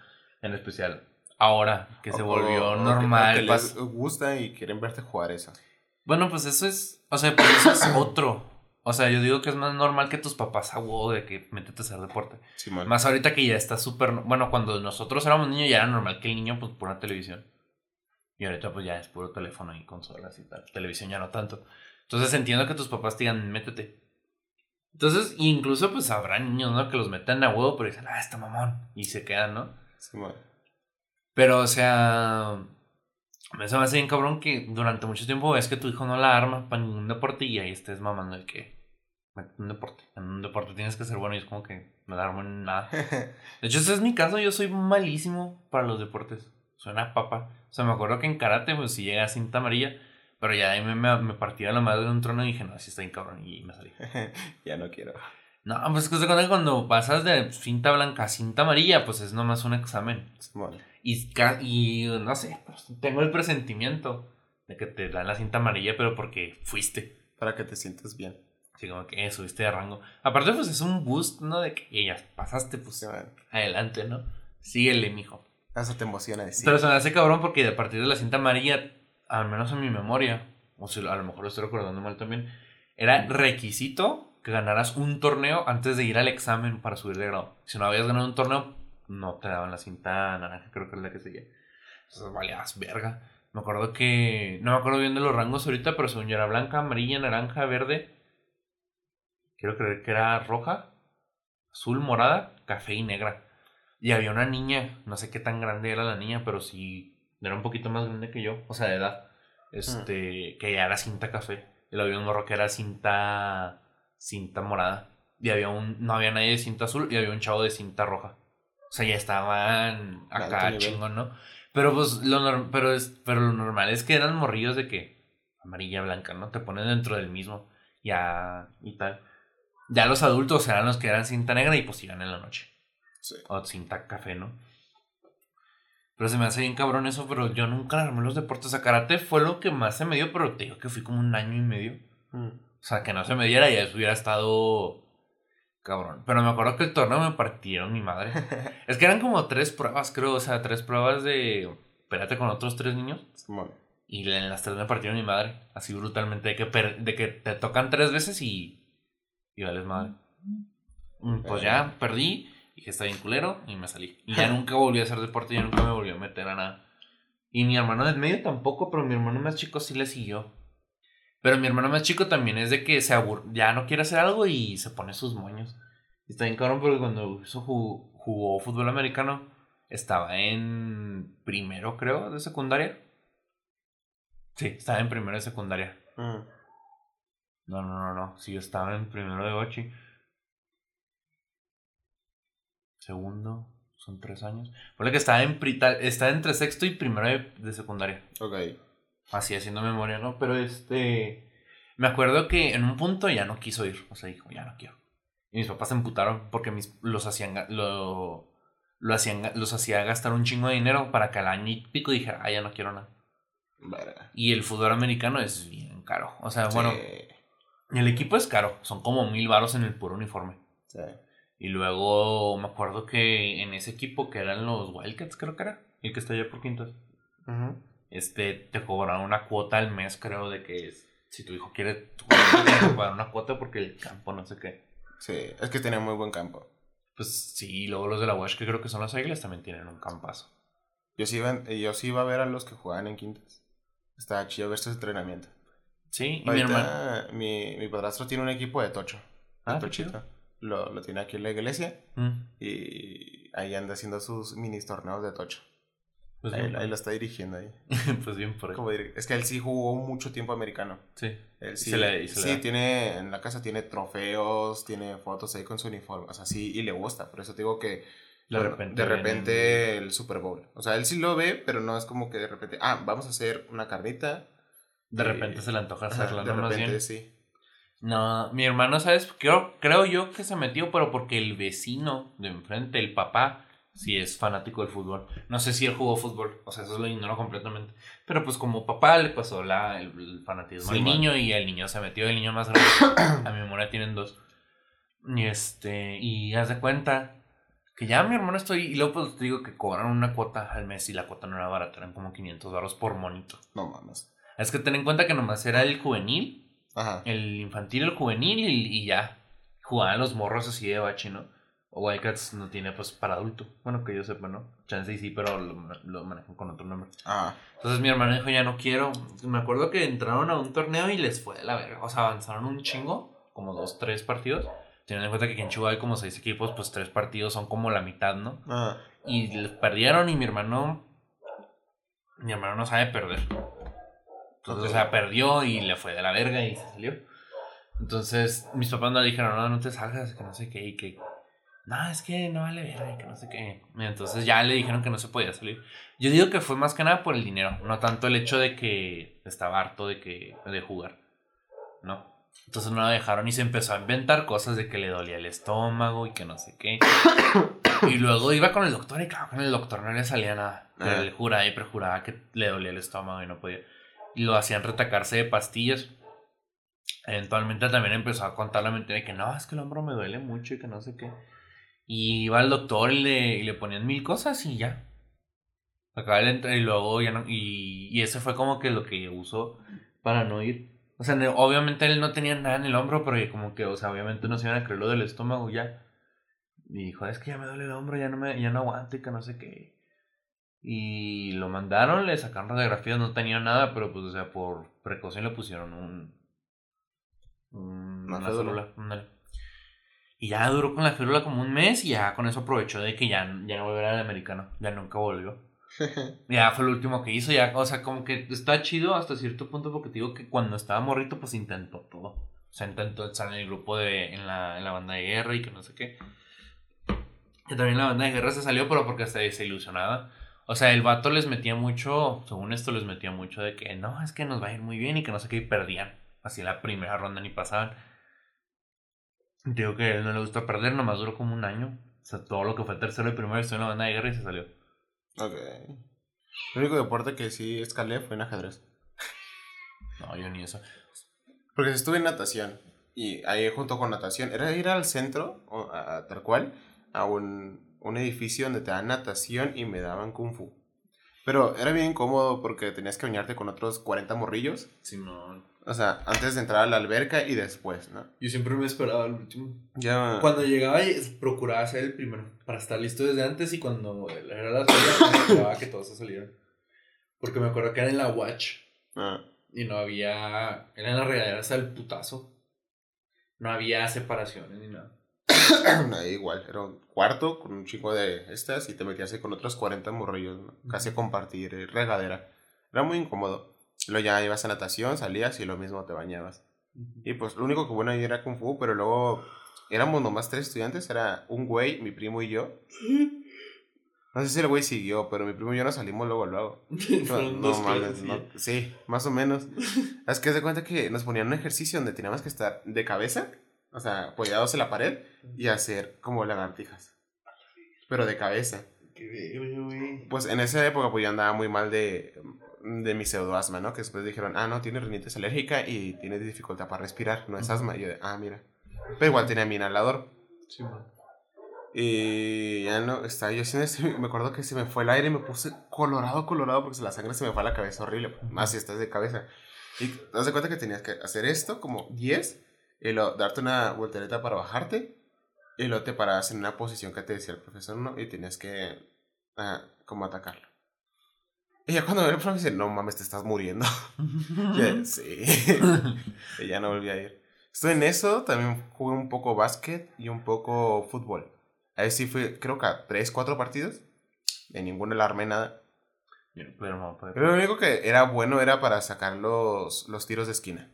En especial ahora que se volvió o- que- normal. que pas- les gusta y quieren verte jugar eso. Bueno, pues eso es. O sea, pues eso es otro. O sea, yo digo que es más normal que tus papás a huevo de que métete a hacer deporte. Simón. Más ahorita que ya está súper... Bueno, cuando nosotros éramos niños ya era normal que el niño pues pura televisión. Y ahorita pues ya es puro teléfono y consolas y tal. Televisión ya no tanto. Entonces entiendo que tus papás te digan, métete. Entonces, incluso pues habrá niños, ¿no? Que los meten a huevo, pero dicen, ah, está mamón. Y se quedan, ¿no? Simón. Pero, o sea... Me se me hace bien cabrón que durante mucho tiempo ves que tu hijo no la arma para ningún deporte y ahí estés mamando el que... Un deporte. En un deporte tienes que ser bueno y es como que no en nada. De hecho, ese es mi caso. Yo soy malísimo para los deportes. Soy una papa. O sea, me acuerdo que en karate, pues sí llega a cinta amarilla. Pero ya ahí me, me, me partía la madre de un trono y dije, no, así está bien cabrón. Y me salí. ya no quiero. No, pues es que cuando pasas de cinta blanca a cinta amarilla, pues es nomás un examen. Y, y no sé, pues, tengo el presentimiento de que te dan la cinta amarilla, pero porque fuiste. Para que te sientas bien. Así como que eh, subiste de rango. Aparte, pues es un boost, ¿no? De que ya pasaste, pues adelante, ¿no? Síguele, mijo. Eso te emociona decir. Pero se me hace cabrón porque a partir de la cinta amarilla, al menos en mi memoria, o si a lo mejor lo estoy recordando mal también, era requisito que ganaras un torneo antes de ir al examen para subir de grado. Si no habías ganado un torneo, no te daban la cinta naranja, creo que es la que seguía. Entonces valías verga. Me acuerdo que. No me acuerdo bien de los rangos ahorita, pero según yo era blanca, amarilla, naranja, verde. Quiero creer que era roja, azul, morada, café y negra. Y había una niña, no sé qué tan grande era la niña, pero sí era un poquito más grande que yo, o sea, de edad. Este, que ya era cinta café. Y luego había un morro que era cinta. cinta morada. Y había un. No había nadie de cinta azul y había un chavo de cinta roja. O sea, ya estaban acá chingón, ¿no? Pero pues lo, pero es, pero lo normal es que eran morrillos de que amarilla, blanca, ¿no? Te ponen dentro del mismo. Ya, y tal. Ya los adultos eran los que eran cinta negra y pues iban en la noche. Sí. O cinta café, ¿no? Pero se me hace bien cabrón eso, pero yo nunca armé los deportes. A karate fue lo que más se me dio, pero te digo que fui como un año y medio. Mm. O sea, que no se me diera y eso hubiera estado cabrón. Pero me acuerdo que el torneo me partieron mi madre. es que eran como tres pruebas, creo. O sea, tres pruebas de. Espérate con otros tres niños. Y en las tres me partieron mi madre. Así brutalmente. De que, de que te tocan tres veces y. Y vales madre. Mm, pues ya perdí. Dije, está bien culero. Y me salí. Y ya nunca volví a hacer deporte. Ya nunca me volví a meter a nada. Y mi hermano del medio tampoco. Pero mi hermano más chico sí le siguió. Pero mi hermano más chico también es de que se abur ya no quiere hacer algo y se pone sus moños. Y está bien cabrón porque cuando jugó, fútbol americano, estaba en primero, creo, de secundaria. Sí, estaba en primero de secundaria. Mm. No, no, no, no. Sí, estaba en primero de Ochi. Segundo, son tres años. Fue que estaba en estaba entre sexto y primero de, de secundaria. Ok así haciendo memoria, ¿no? Pero este, me acuerdo que en un punto ya no quiso ir, o sea, dijo, ya no quiero. Y mis papás se emputaron porque mis, los hacían, lo, lo hacían, los hacía gastar un chingo de dinero para que al año y pico dijera, ah, ya no quiero nada. Y el fútbol americano es bien caro. O sea, bueno, el equipo es caro, son como mil varos en el puro uniforme. Sí. Y luego me acuerdo que en ese equipo que eran los Wildcats, creo que era, el que está allá por Quintos. Ajá este, te cobran una cuota al mes, creo, de que si tu hijo quiere, tu hijo pagar una cuota porque el campo no sé qué. Sí, es que tiene muy buen campo. Pues sí, luego los de la UASH, que creo que son las águilas, también tienen un campazo. Yo sí, iba, yo sí iba a ver a los que jugaban en quintas. Estaba chido ver su entrenamiento. Sí, y mi hermano. Mi, mi padrastro tiene un equipo de tocho. Ah, chido. Lo, lo tiene aquí en la iglesia. Mm. Y ahí anda haciendo sus mini torneos de tocho. Pues ahí, lo está dirigiendo ahí. pues bien por ahí. Es que él sí jugó mucho tiempo americano. Sí. Él sí, sí tiene, en la casa tiene trofeos, tiene fotos ahí con su uniforme. O sea, sí, y le gusta. Por eso digo que de repente, de repente el Super Bowl. O sea, él sí lo ve, pero no es como que de repente, ah, vamos a hacer una carnita. De repente se le antoja hacerla, ¿no? Repente, sí. No, mi hermano, ¿sabes? Creo, creo yo que se metió, pero porque el vecino de enfrente, el papá, si es fanático del fútbol. No sé si él jugó fútbol, o sea, eso lo ignoro completamente. Pero pues como papá le pasó la, el, fanatismo al niño y el niño se metió, el niño más grande. a mi memoria tienen dos. Y este, y haz de cuenta que ya mi hermano estoy, y luego pues te digo que cobraron una cuota al mes y la cuota no era barata, eran como 500 dólares por monito. No mames. Es que ten en cuenta que nomás era el juvenil, Ajá. el infantil, el juvenil y, y ya. Jugaban los morros así de bache, ¿no? O Wildcats no tiene pues para adulto. Bueno, que yo sepa, ¿no? Chance y sí, pero lo, manejan con otro nombre. Ah. Entonces mi hermano dijo, ya no quiero. Me acuerdo que entraron a un torneo y les fue de la verga. O sea, avanzaron un chingo, como dos, tres partidos. Teniendo en cuenta que aquí en Chihuahua hay como seis equipos, pues tres partidos son como la mitad, ¿no? Ah. Y les perdieron y mi hermano... Mi hermano no sabe perder. Entonces, o sea, perdió y le fue de la verga y se salió. Entonces, mis papás no le dijeron, no, no te salgas, que no sé qué, y que no, es que no vale ver, que no sé qué. Entonces ya le dijeron que no se podía salir. Yo digo que fue más que nada por el dinero, no tanto el hecho de que estaba harto de, que, de jugar, ¿no? Entonces no la dejaron y se empezó a inventar cosas de que le dolía el estómago y que no sé qué. y luego iba con el doctor y claro, con el doctor no le salía nada. Pero le juraba y perjuraba que le dolía el estómago y no podía. Y lo hacían retacarse de pastillas. Eventualmente también empezó a contar la mentira de que no, es que el hombro me duele mucho y que no sé qué. Y iba al doctor y le, le ponían mil cosas y ya. Acaba entrar y luego ya no. Y, y ese fue como que lo que usó para no ir. O sea, obviamente él no tenía nada en el hombro, pero como que, o sea, obviamente no se iban a creer lo del estómago ya. Y dijo, es que ya me duele el hombro, ya no, me, ya no aguanto y que no sé qué. Y lo mandaron, le sacaron radiografías, no tenía nada, pero pues, o sea, por precaución le pusieron un. un- Una férula. Y ya duró con la férula como un mes y ya con eso aprovechó de que ya, ya no volviera al americano. Ya nunca volvió. Ya fue lo último que hizo, ya, o sea, como que está chido hasta cierto punto porque te digo que cuando estaba morrito, pues intentó todo. O sea, intentó estar en el grupo de, en la, en la banda de guerra y que no sé qué. Que también la banda de guerra se salió, pero porque se desilusionaba. O sea, el vato les metía mucho, según esto les metía mucho de que no, es que nos va a ir muy bien y que no sé qué, y perdían. Así la primera ronda ni pasaban. Digo que a él no le gusta perder, nomás duró como un año. O sea, todo lo que fue tercero y primero estuvo en la banda de guerra y se salió. Ok. El único deporte que sí escalé fue en ajedrez. No, yo ni eso. Porque estuve en natación. Y ahí junto con natación, era ir al centro, o a- a- tal cual, a un, un edificio donde te dan natación y me daban kung fu. Pero era bien incómodo porque tenías que bañarte con otros 40 morrillos. Sí, no. O sea, antes de entrar a la alberca y después, ¿no? Yo siempre me esperaba el último. Ya. Cuando llegaba, procuraba ser el primero. Para estar listo desde antes y cuando era la salida, me esperaba que todos se salieran. Porque me acuerdo que era en la Watch Ah, y no había. Era en la regadera hasta el putazo. No había separaciones ni nada. ahí igual, era un cuarto con un chico de estas y te metías ahí con otros 40 morrillos, ¿no? Casi a compartir, eh, regadera. Era muy incómodo. Luego ya ibas a natación, salías y lo mismo te bañabas. Y pues lo único que bueno ahí era Kung Fu, pero luego éramos nomás tres estudiantes, era un güey, mi primo y yo. No sé si el güey siguió, pero mi primo y yo nos salimos luego, luego. No, no mames, no. sí. Sí, más o menos. es que se cuenta que nos ponían un ejercicio donde teníamos que estar de cabeza, o sea, apoyados en la pared y hacer como lagartijas. Pero de cabeza. Pues en esa época pues yo andaba muy mal de, de mi pseudoasma, ¿no? Que después dijeron, ah, no, tiene rinitis alérgica y tiene dificultad para respirar, no es asma. Y yo de, ah, mira. Pero igual tenía mi inhalador. Sí, man. Y ya no, estaba yo haciendo me acuerdo que se me fue el aire y me puse colorado, colorado, porque la sangre se me fue a la cabeza, horrible. Más si estás de cabeza. Y te das cuenta que tenías que hacer esto como 10, y luego darte una voltereta para bajarte, y luego te parabas en una posición que te decía el profesor, ¿no? Y tenías que, ah, como atacarlo. Y ya cuando el profesor dice, no mames, te estás muriendo. Ya, sí. y ya no volví a ir. Estuve en eso, también jugué un poco básquet y un poco fútbol. Ahí sí fui, creo que a 3, 4 partidos. De ninguno le armé nada. Yo no. Pero lo único que era bueno era para sacar los, los tiros de esquina.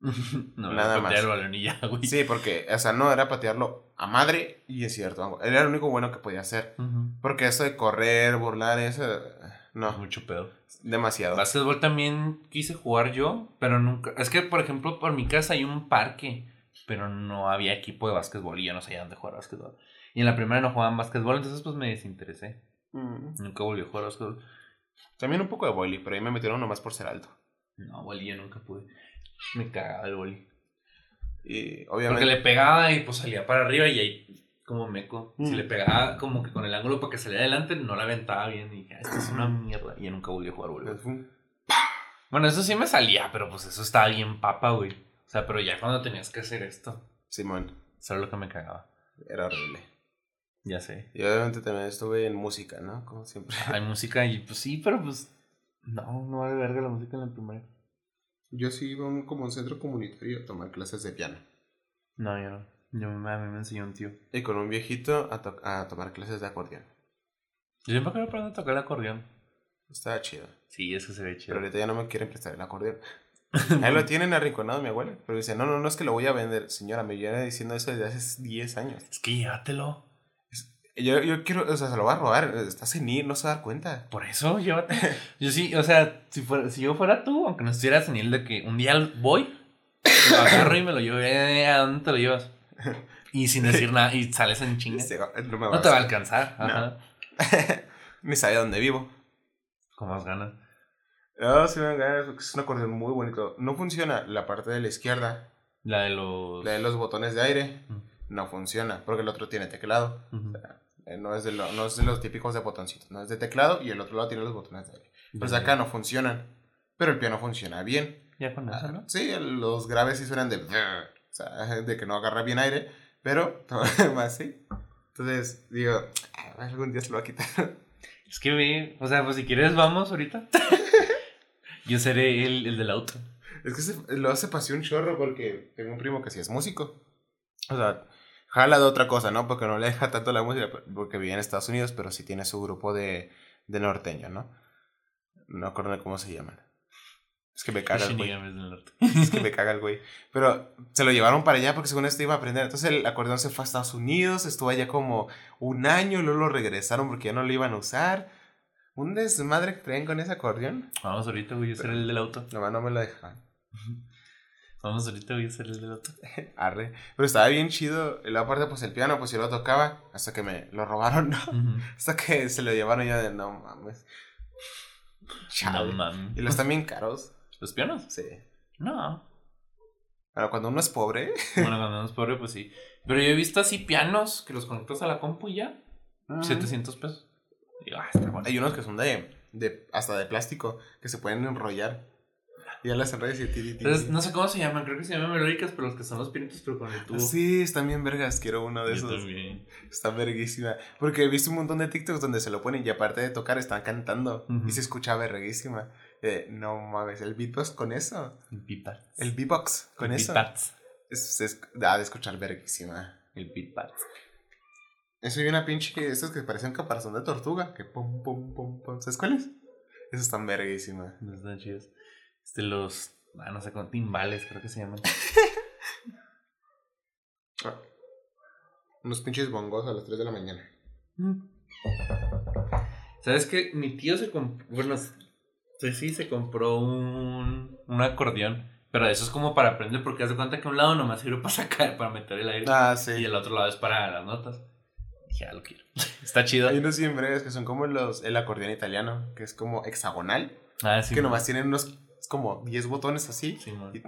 no, Nada nada más. más. el ya, güey. Sí, porque, o sea, no era patearlo a madre y es cierto. Era lo único bueno que podía hacer. Porque eso de correr, burlar, eso. No, Mucho pedo. demasiado. Básquetbol también quise jugar yo, pero nunca. Es que, por ejemplo, por mi casa hay un parque, pero no había equipo de básquetbol y yo no sabía dónde jugar básquetbol. Y en la primera no jugaban básquetbol, entonces pues me desinteresé. Mm. Nunca volví a jugar básquetbol. También un poco de boily, pero ahí me metieron nomás por ser alto. No, boli yo nunca pude. Me cagaba el boli. Y Porque obviamente. le pegaba y pues salía para arriba y ahí como meco. Si Mm. le pegaba como que con el ángulo para que saliera adelante, no la aventaba bien. Y dije, "Ah, esto es una mierda. Y yo nunca volví a jugar voleibol. Fue- Bueno, eso sí me salía, pero pues eso estaba bien papa, güey. O sea, pero ya cuando tenías que hacer esto, Simón, eso era lo que me cagaba. era horrible. Ya sé. Y obviamente también estuve en música, ¿no? Como siempre. Hay música y pues sí, pero pues. No, no vale verga la música en la primaria. Yo sí iba a un, como un centro comunitario a tomar clases de piano. No, yo no. Yo, a mí me enseñó un tío. Y con un viejito a, to- a tomar clases de acordeón. Yo siempre quiero aprender a tocar el acordeón. Estaba chido. Sí, eso se ve Pero chido. ahorita ya no me quieren prestar el acordeón. Ahí lo tienen arrinconado mi abuela. Pero dice, no, no, no es que lo voy a vender. Señora, me viene diciendo eso desde hace 10 años. Es que llévatelo. Yo, yo quiero, o sea, se lo va a robar. Está senil, no se va a dar cuenta. Por eso, llévate. Yo sí, o sea, si, fuera, si yo fuera tú, aunque no estuvieras en el de que un día voy, lo agarro y me lo llevo. eh, ¿A dónde te lo llevas? Y sin decir nada, y sales en chinga. Va- no me No te va a alcanzar. Ajá. Ni sabe dónde vivo. Con más ganas. No, sí me dan ganas, porque es un acordeón muy bonito. No funciona la parte de la izquierda, La de los. la de los botones de aire. No funciona, porque el otro tiene teclado. Ujú. Eh, No es, de lo- no es de los típicos de botoncitos, no es de teclado y el otro lado tiene los botones de aire. Pues acá no funcionan, pero el piano funciona bien. Ya con eso, Ah, ¿no? Sí, los graves sí suenan de... O sea, de que no agarra bien aire, pero todo lo demás sí. Entonces, digo, "Ah, algún día se lo va a quitar. Es que o sea, pues si quieres vamos ahorita. Yo seré el, el del auto. Es que se, lo hace pasé un chorro porque tengo un primo que sí es músico. O sea, jala de otra cosa, ¿no? Porque no le deja tanto la música porque vive en Estados Unidos, pero sí tiene su grupo de, de norteño, ¿no? No acuerdo cómo se llaman. Es que me caga el güey. Es que me caga el güey. Pero se lo llevaron para allá porque según esto iba a aprender. Entonces el acordeón se fue a Estados Unidos, estuvo allá como un año, luego lo regresaron porque ya no lo iban a usar. Un desmadre que traen con ese acordeón. Vamos ahorita, güey, a ser el del auto. No, no me lo dejan. Vamos ahorita, voy a ser el del auto. Arre. Pero estaba bien chido. Y luego aparte, pues el piano, pues yo lo tocaba hasta que me lo robaron, ¿no? Hasta que se lo llevaron ya de no mames. No mames. Y los también caros. ¿Los pianos? Sí. No. Pero cuando uno es pobre. Bueno, cuando uno es pobre, pues sí. Pero yo he visto así pianos que los conectas a la compu y ya. 700 pesos. ah, está bueno. Hay unos que son de, de. hasta de plástico. Que se pueden enrollar. Y ya las enrollas y ti, Entonces, no sé cómo se llaman. Creo que se llaman melódicas, pero los que son los pinitos, pero con el tubo. Sí, están bien vergas. Quiero uno de esos. También. Está verguísima. Porque he visto un montón de TikToks donde se lo ponen y aparte de tocar están cantando. Y se escucha verguísima. Eh, no mames, el beatbox con eso. El beatbox. El beatbox con eso. Beatbox. Es, es, da de escuchar verguísima. El beatbox. Eso y una pinche estos que parecen caparazón de tortuga. Que pum, pum, pum, pum. ¿Sabes cuáles? Esos están verguísima. No están chidos. Este, los. Ah, no sé, con timbales, creo que se llaman. ah. Unos pinches bongos a las 3 de la mañana. Mm. ¿Sabes qué? Mi tío se compró. Bueno, Sí, sí, se compró un, un acordeón. Pero eso es como para aprender, porque haz de cuenta que un lado nomás sirve para sacar, para meter el aire. Ah, sí. Y el otro lado es para las notas. Ya lo quiero. Está chido. Hay unos siempre que son como los, el acordeón italiano, que es como hexagonal. Ah, sí. Que nomás tienen unos como 10 botones así. Sí, man. Y,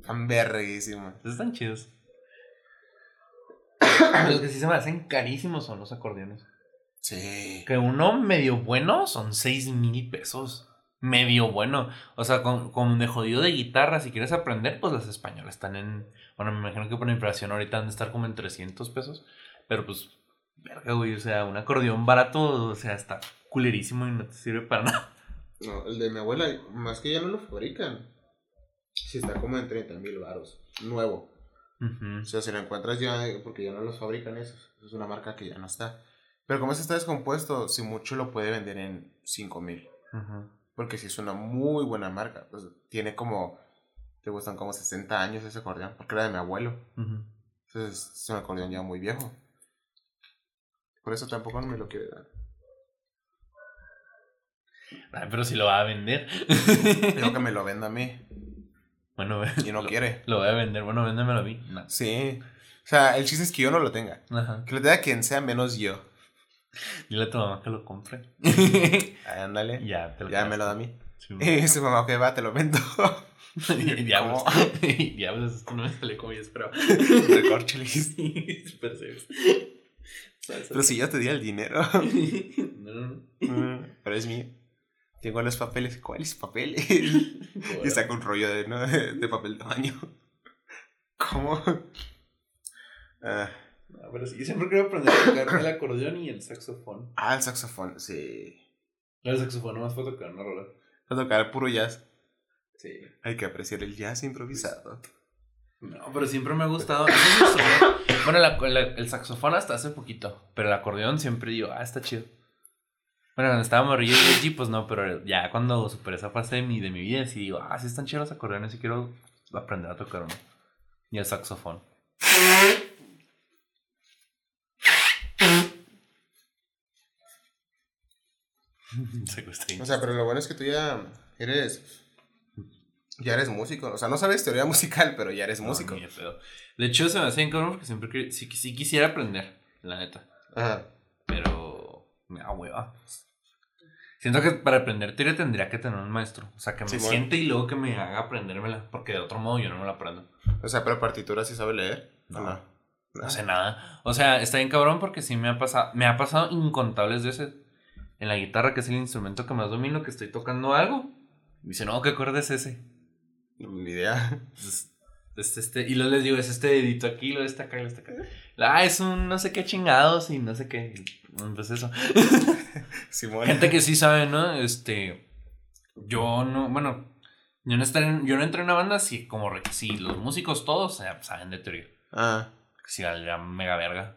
están verguísimos. Están chidos. los que sí se me hacen carísimos son los acordeones. Sí. Que uno medio bueno son 6 mil pesos medio bueno. O sea, con, con de jodido de guitarra, si quieres aprender, pues las españolas están en. Bueno, me imagino que por inflación ahorita han de estar como en 300 pesos. Pero pues, verga, güey. O sea, un acordeón barato, o sea, está culerísimo y no te sirve para nada. No, el de mi abuela, más que ya no lo fabrican. Si está como en 30 mil baros. Nuevo. O sea, si lo encuentras ya, porque ya no los fabrican esos. Es una marca que ya no está. Pero como ese está descompuesto, si mucho lo puede vender en 5 mil. Porque si es una muy buena marca. Pues, tiene como, te gustan como 60 años ese acordeón, porque era de mi abuelo. Entonces es un acordeón ya muy viejo. Por eso tampoco no me lo quiere dar. Pero si lo va a vender. Tengo que me lo venda a mí. Bueno, y no quiere. Lo voy a vender, bueno, véndemelo a mí. Sí. O sea, el chiste es que yo no lo tenga. Que lo tenga quien sea menos yo. Dile a tu mamá que lo compre. Ándale. Ya, te lo Ya me lo da a mí. Sí, y dice mamá, ok, va, te lo vendo. Diablos. Diablos, esto no me sale como yo esperaba. Recorchelis. Sí, súper Pero si yo te di el dinero. no, no, mm, Pero es mío. Tengo los papeles. ¿Cuáles papeles? y saco un rollo de, ¿no? de papel tamaño. ¿Cómo? Ah. No, pero sí, yo siempre quiero aprender a tocar el acordeón y el saxofón. Ah, el saxofón, sí. El saxofón nomás fue tocar una rola. Fue tocar puro jazz. Sí. Hay que apreciar el jazz improvisado. No, pero siempre me ha gustado. bueno, el saxofón hasta hace poquito. Pero el acordeón siempre digo, ah, está chido. Bueno, cuando estaba morrillo y pues no, pero ya cuando superé esa fase de mi, de mi vida, sí digo, ah, sí están chidos los acordeones y quiero aprender a tocar uno. Y el saxofón. o sea, pero lo bueno es que tú ya eres. Ya eres músico. O sea, no sabes teoría musical, pero ya eres músico. de hecho, se me hace incómodo porque siempre sí, sí, quisiera aprender, la neta. Ajá. Me da hueva. Siento que para aprender teoría tendría que tener un maestro. O sea, que me siente y luego que me haga aprendérmela. Porque de otro modo yo no me la aprendo. O sea, pero partitura sí sabe leer. No. no. No sé nada. O sea, está bien cabrón porque sí me ha pasado. Me ha pasado incontables veces en la guitarra, que es el instrumento que más domino, que estoy tocando algo. Me dice, no, ¿qué acorde es ese? Ni idea. Es este, y luego les digo, es este dedito aquí, lo de esta acá, lo de esta acá. Ah, es un no sé qué chingados y no sé qué. Pues eso. Simón. Gente que sí sabe, ¿no? Este. Yo no, bueno, yo no, estaré yo no entré en una banda si como si los músicos todos eh, saben de teoría. Ah, Si la mega verga.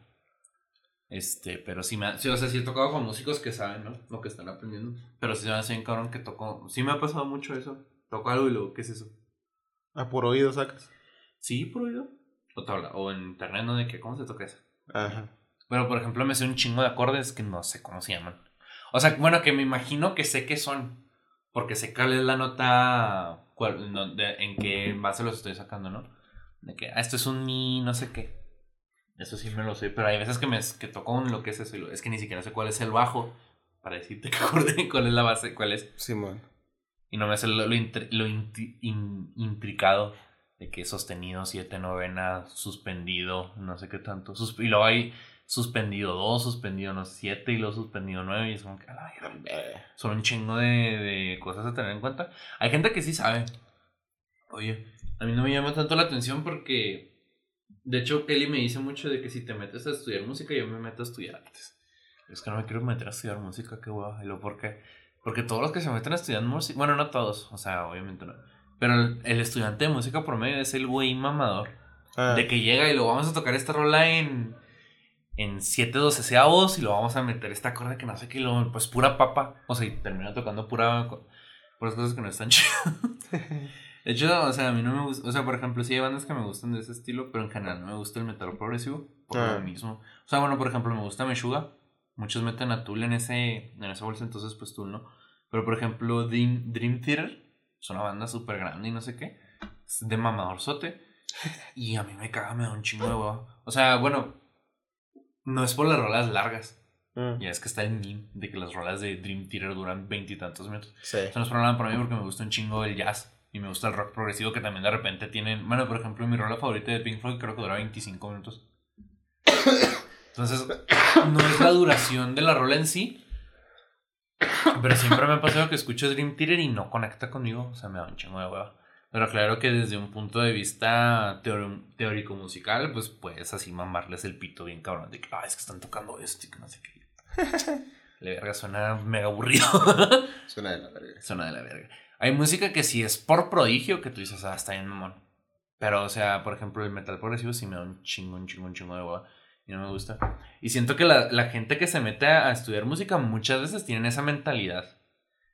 Este, pero sí me ha, sí, o sea, sí he tocado con músicos que saben, ¿no? Lo que están aprendiendo. Pero sí me hace bien cabrón que toco. Sí me ha pasado mucho eso. Toco algo y luego, ¿qué es eso? a por oído sacas. Sí, por oído. O tabla, o en internet, ¿no? De que, ¿cómo se toca eso? Ajá. Pero, por ejemplo, me sé un chingo de acordes que no sé cómo se llaman. O sea, bueno, que me imagino que sé qué son. Porque sé cuál es la nota. cuál- no, de- en qué base los estoy sacando, ¿no? De que, ah, esto es un mi, no sé qué. Eso sí me lo sé. Pero hay veces que me que toco un lo que es eso. y lo- es que ni siquiera sé cuál es el bajo. Para decirte qué acorde, cuál es la base, cuál es. Simón. Y no me sé lo, lo, intri- lo intri- in- intricado de que sostenido, siete novena, suspendido, no sé qué tanto. Y luego hay suspendido 2, suspendido no 7 y luego suspendido 9. Y es como que, son un chingo de, de cosas a tener en cuenta. Hay gente que sí sabe. Oye, a mí no me llama tanto la atención porque, de hecho, Kelly me dice mucho de que si te metes a estudiar música, yo me meto a estudiar artes. Es que no me quiero meter a estudiar música, qué hueva. Y luego, ¿por qué? Porque todos los que se meten a estudiar música, bueno, no todos, o sea, obviamente no. Pero el, estudiante de música promedio es el güey mamador. ah, De que llega y lo vamos a tocar esta rola en, en 7 doceavos y lo vamos a meter esta acorde que no sé qué, lo, pues pura papa. O sea, y termina tocando pura, puras cosas que no están chidas. De hecho, o sea, a mí no me gusta, o sea, por ejemplo, sí hay bandas que me gustan de ese estilo, pero en general no me gusta el metal progresivo, por Ah. lo mismo. O sea, bueno, por ejemplo, me gusta Meshuga, muchos meten a Tool en ese, en esa bolsa, entonces pues Tool no. Pero por ejemplo, Dream, Dream Theater, es una banda súper grande y no sé qué, es de mamadorzote, y a mí me caga, me da un chingo de hueva. O sea, bueno, no es por las rolas largas, mm, ya es que está el meme de que las rolas de Dream Theater duran veintitantos minutos. Sí. Eso no es problema para mí porque me gusta un chingo el jazz y me gusta el rock progresivo que también de repente tienen. Bueno, por ejemplo, mi rola favorita de Pink Floyd creo que dura 25 minutos. Entonces, no es la duración de la rola en sí. Pero siempre me ha pasado que escucho Dream Theater y no conecta conmigo. O sea, me da un chingo de hueva. Pero claro que desde un punto de vista teor- teórico musical, pues puedes así mamarles el pito bien cabrón. De que, ah, es que están tocando esto y que no sé qué. La verga suena mega aburrido. Suena de la verga. Suena de la verga. Hay música que sí es por prodigio que tú dices, ah, está bien, mamón. Pero, o sea, por ejemplo, el metal progresivo sí me da un chingo, un chingo, un chingo de hueva. Y no me gusta. Y siento que la, la gente que se mete a, a estudiar música muchas veces tienen esa mentalidad.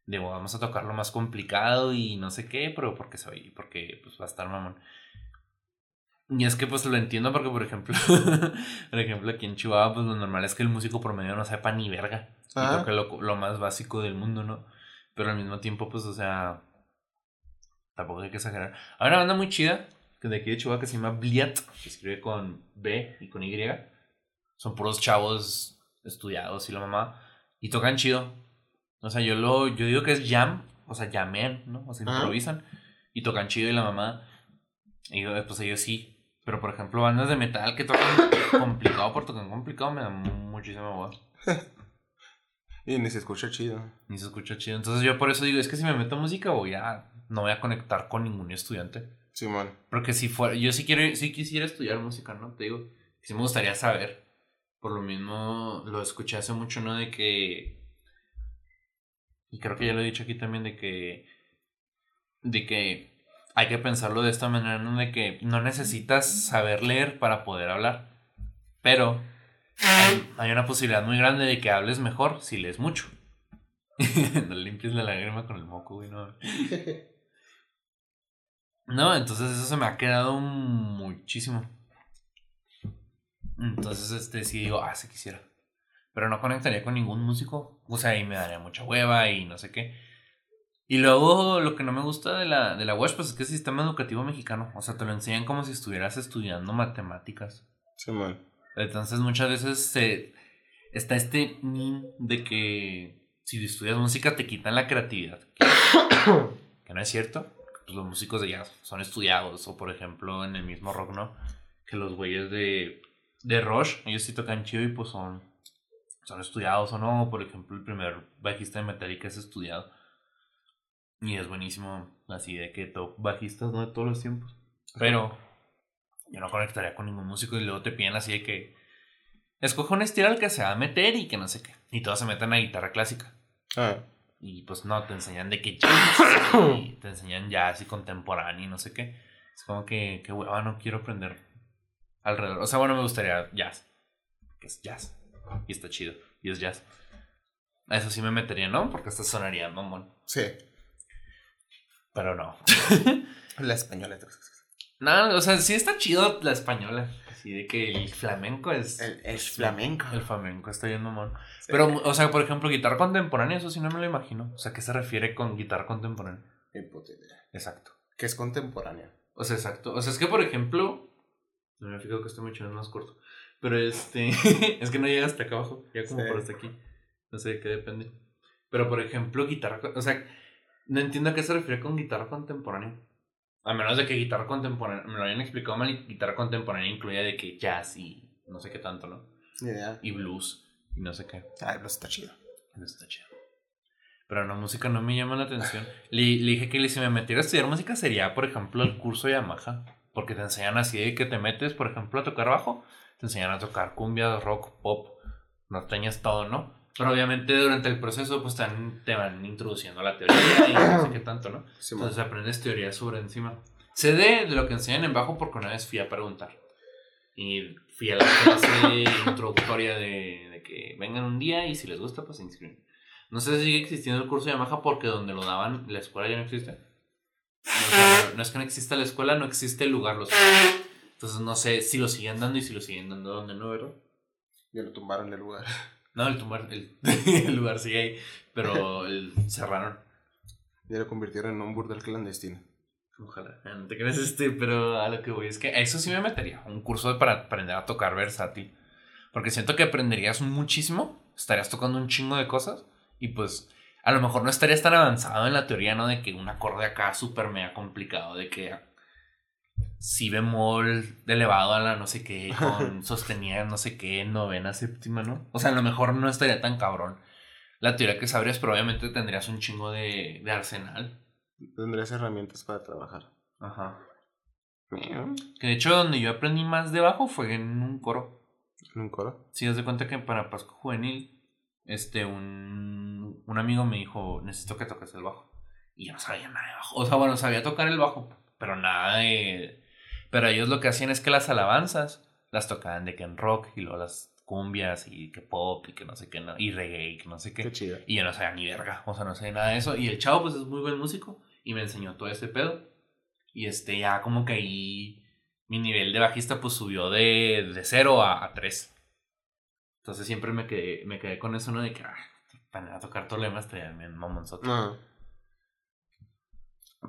De "Oh, vamos a tocar lo más complicado y no sé qué, pero porque soy, porque pues va a estar mamón. Y es que pues lo entiendo porque, por ejemplo, por ejemplo, aquí en Chihuahua, pues lo normal es que el músico promedio no sepa ni verga. Y Ah. toque lo, lo más básico del mundo, ¿no? Pero al mismo tiempo, pues, o sea, tampoco hay que exagerar. Hay una banda muy chida, que de aquí de Chihuahua, que se llama Bliat, que se escribe con B y con Y. Son puros chavos estudiados y la mamá. Y tocan chido. O sea, yo lo, yo digo que es jam, o sea, llamean, ¿no? O sea, improvisan. Y tocan chido y la mamá. Y pues ellos sí. Pero por ejemplo, bandas de metal que tocan complicado por tocar complicado me dan muchísima voz. Y ni se escucha chido. Ni se escucha chido. Entonces yo por eso digo, es que si me meto a música voy a... No voy a conectar con ningún estudiante. Simón. Porque si fuera... Yo sí, quiero, sí quisiera estudiar música, ¿no? Te digo, sí me gustaría saber. Por lo mismo lo escuché hace mucho, ¿no? De que... Y creo que ya lo he dicho aquí también, de que... De que hay que pensarlo de esta manera, ¿no? De que no necesitas saber leer para poder hablar. Pero hay, hay una posibilidad muy grande de que hables mejor si lees mucho. no limpies la lágrima con el moco, güey, no. No, entonces eso se me ha quedado muchísimo. Entonces, este, sí digo, ah, si quisiera. Pero no conectaría con ningún músico. O sea, ahí me daría mucha hueva y no sé qué. Y luego lo que no me gusta de la, de la UASH, pues es que es el sistema educativo mexicano. O sea, te lo enseñan como si estuvieras estudiando matemáticas. Simón. Entonces muchas veces se, está este de que si estudias música te quitan la creatividad. Que, que no es cierto. Pues los músicos de jazz son estudiados. O por ejemplo en el mismo rock, ¿no? Que los güeyes de, de Rush, ellos sí tocan chido y pues son, son estudiados o no. Por ejemplo el primer bajista de Metallica es estudiado. Y es buenísimo. Así de que top bajistas, ¿no? De todos los tiempos. Pero yo no conectaría con ningún músico y luego te piden así de que escoge un estilo al que se va a meter y que no sé qué. Y todos se meten a guitarra clásica. Ah, Y pues no, te enseñan de que jazz, y te enseñan jazz y contemporáneo y no sé qué. Es como que, que hueva, no quiero aprender alrededor. O sea, bueno, me gustaría jazz. Que es jazz. Y está chido. Y es jazz. A eso sí me metería, ¿no? Porque hasta sonaría mamón. sí. Pero no. La española. No, o sea, sí está chido la española. Así de que el flamenco es. El, el flamenco. El flamenco está bien mamón. Sí. Pero, o sea, por ejemplo, guitarra contemporánea, eso sí no me lo imagino. O sea, ¿qué se refiere con guitarra contemporánea? Idea. Exacto. Que es contemporánea. O sea, exacto. O sea, es que, por ejemplo. No me he fijado que este mucho es más corto. Pero este. es que no llega hasta acá abajo. Ya como Sí. por hasta aquí. No sé de qué depende. Pero, por ejemplo, guitarra. O sea, no entiendo a qué se refiere con guitarra contemporánea. A menos de que guitarra contemporánea. Me lo hayan explicado mal. y Guitarra contemporánea incluye de que jazz y no sé qué tanto, ¿no? Idea. Y blues. Y no sé qué. Ay, pero está chido. Eso está chido. Pero no, música no me llama la atención. Le, le dije que si me metiera a estudiar música sería, por ejemplo, el curso de Yamaha. Porque te enseñan así de que te metes, por ejemplo, a tocar bajo. Te enseñan a tocar cumbia, rock, pop, norteñas, todo, ¿no? Pero obviamente durante el proceso pues te van, te van introduciendo la teoría y no sé qué tanto, ¿no? Sí, Entonces aprendes teoría sobre encima. Sé de, de lo que enseñan en bajo porque una vez fui a preguntar. Y fui a la clase introductoria de, de que vengan un día y si les gusta, pues se inscriben. No sé si sigue existiendo el curso de Yamaha porque donde lo daban, la escuela ya no existe. No, o sea, no es que no exista la escuela, no existe el lugar. Los Entonces no sé si lo siguen dando y si lo siguen dando donde no, ¿verdad? Ya lo tumbaron del lugar. No, el, tumbar, el, el lugar sigue ahí, pero el, cerraron. Ya lo convirtieron en un burdel clandestino. Ojalá, no te creas este, pero a lo que voy es que a eso sí me metería. Un curso para aprender a tocar versátil. Porque siento que aprenderías muchísimo, estarías tocando un chingo de cosas y pues a lo mejor no estarías tan avanzado en la teoría, ¿no? De que un acorde acá súper mega complicado, de que si bemol elevado a la no sé qué, con sostenida no sé qué, novena, séptima, ¿no? O sea, a lo mejor no estaría tan cabrón la teoría que sabrías, pero obviamente tendrías un chingo de, de arsenal. Tendrías herramientas para trabajar. Ajá. ¿En Que de hecho donde yo aprendí más de bajo fue en un coro. un coro? Si das de cuenta que para Pascua Juvenil, este, un, un amigo me dijo, necesito que toques el bajo. Y yo no sabía nada de bajo. O sea, bueno, sabía tocar el bajo, pero nada de... Pero ellos lo que hacían es que las alabanzas las tocaban de que en rock y luego las cumbias y que pop y que no sé qué, no, y reggae y que no sé qué. Qué chido. Y yo no sabía ni verga, o sea, no sabía nada de eso. Y el chavo, pues es muy buen músico y me enseñó todo ese pedo. Y este, ya como que ahí mi nivel de bajista, pues subió de, de 0 a, a 3. Entonces siempre me quedé, me quedé con eso, ¿no? De que, ah, para a tocar problemas, bien mamonzote. No.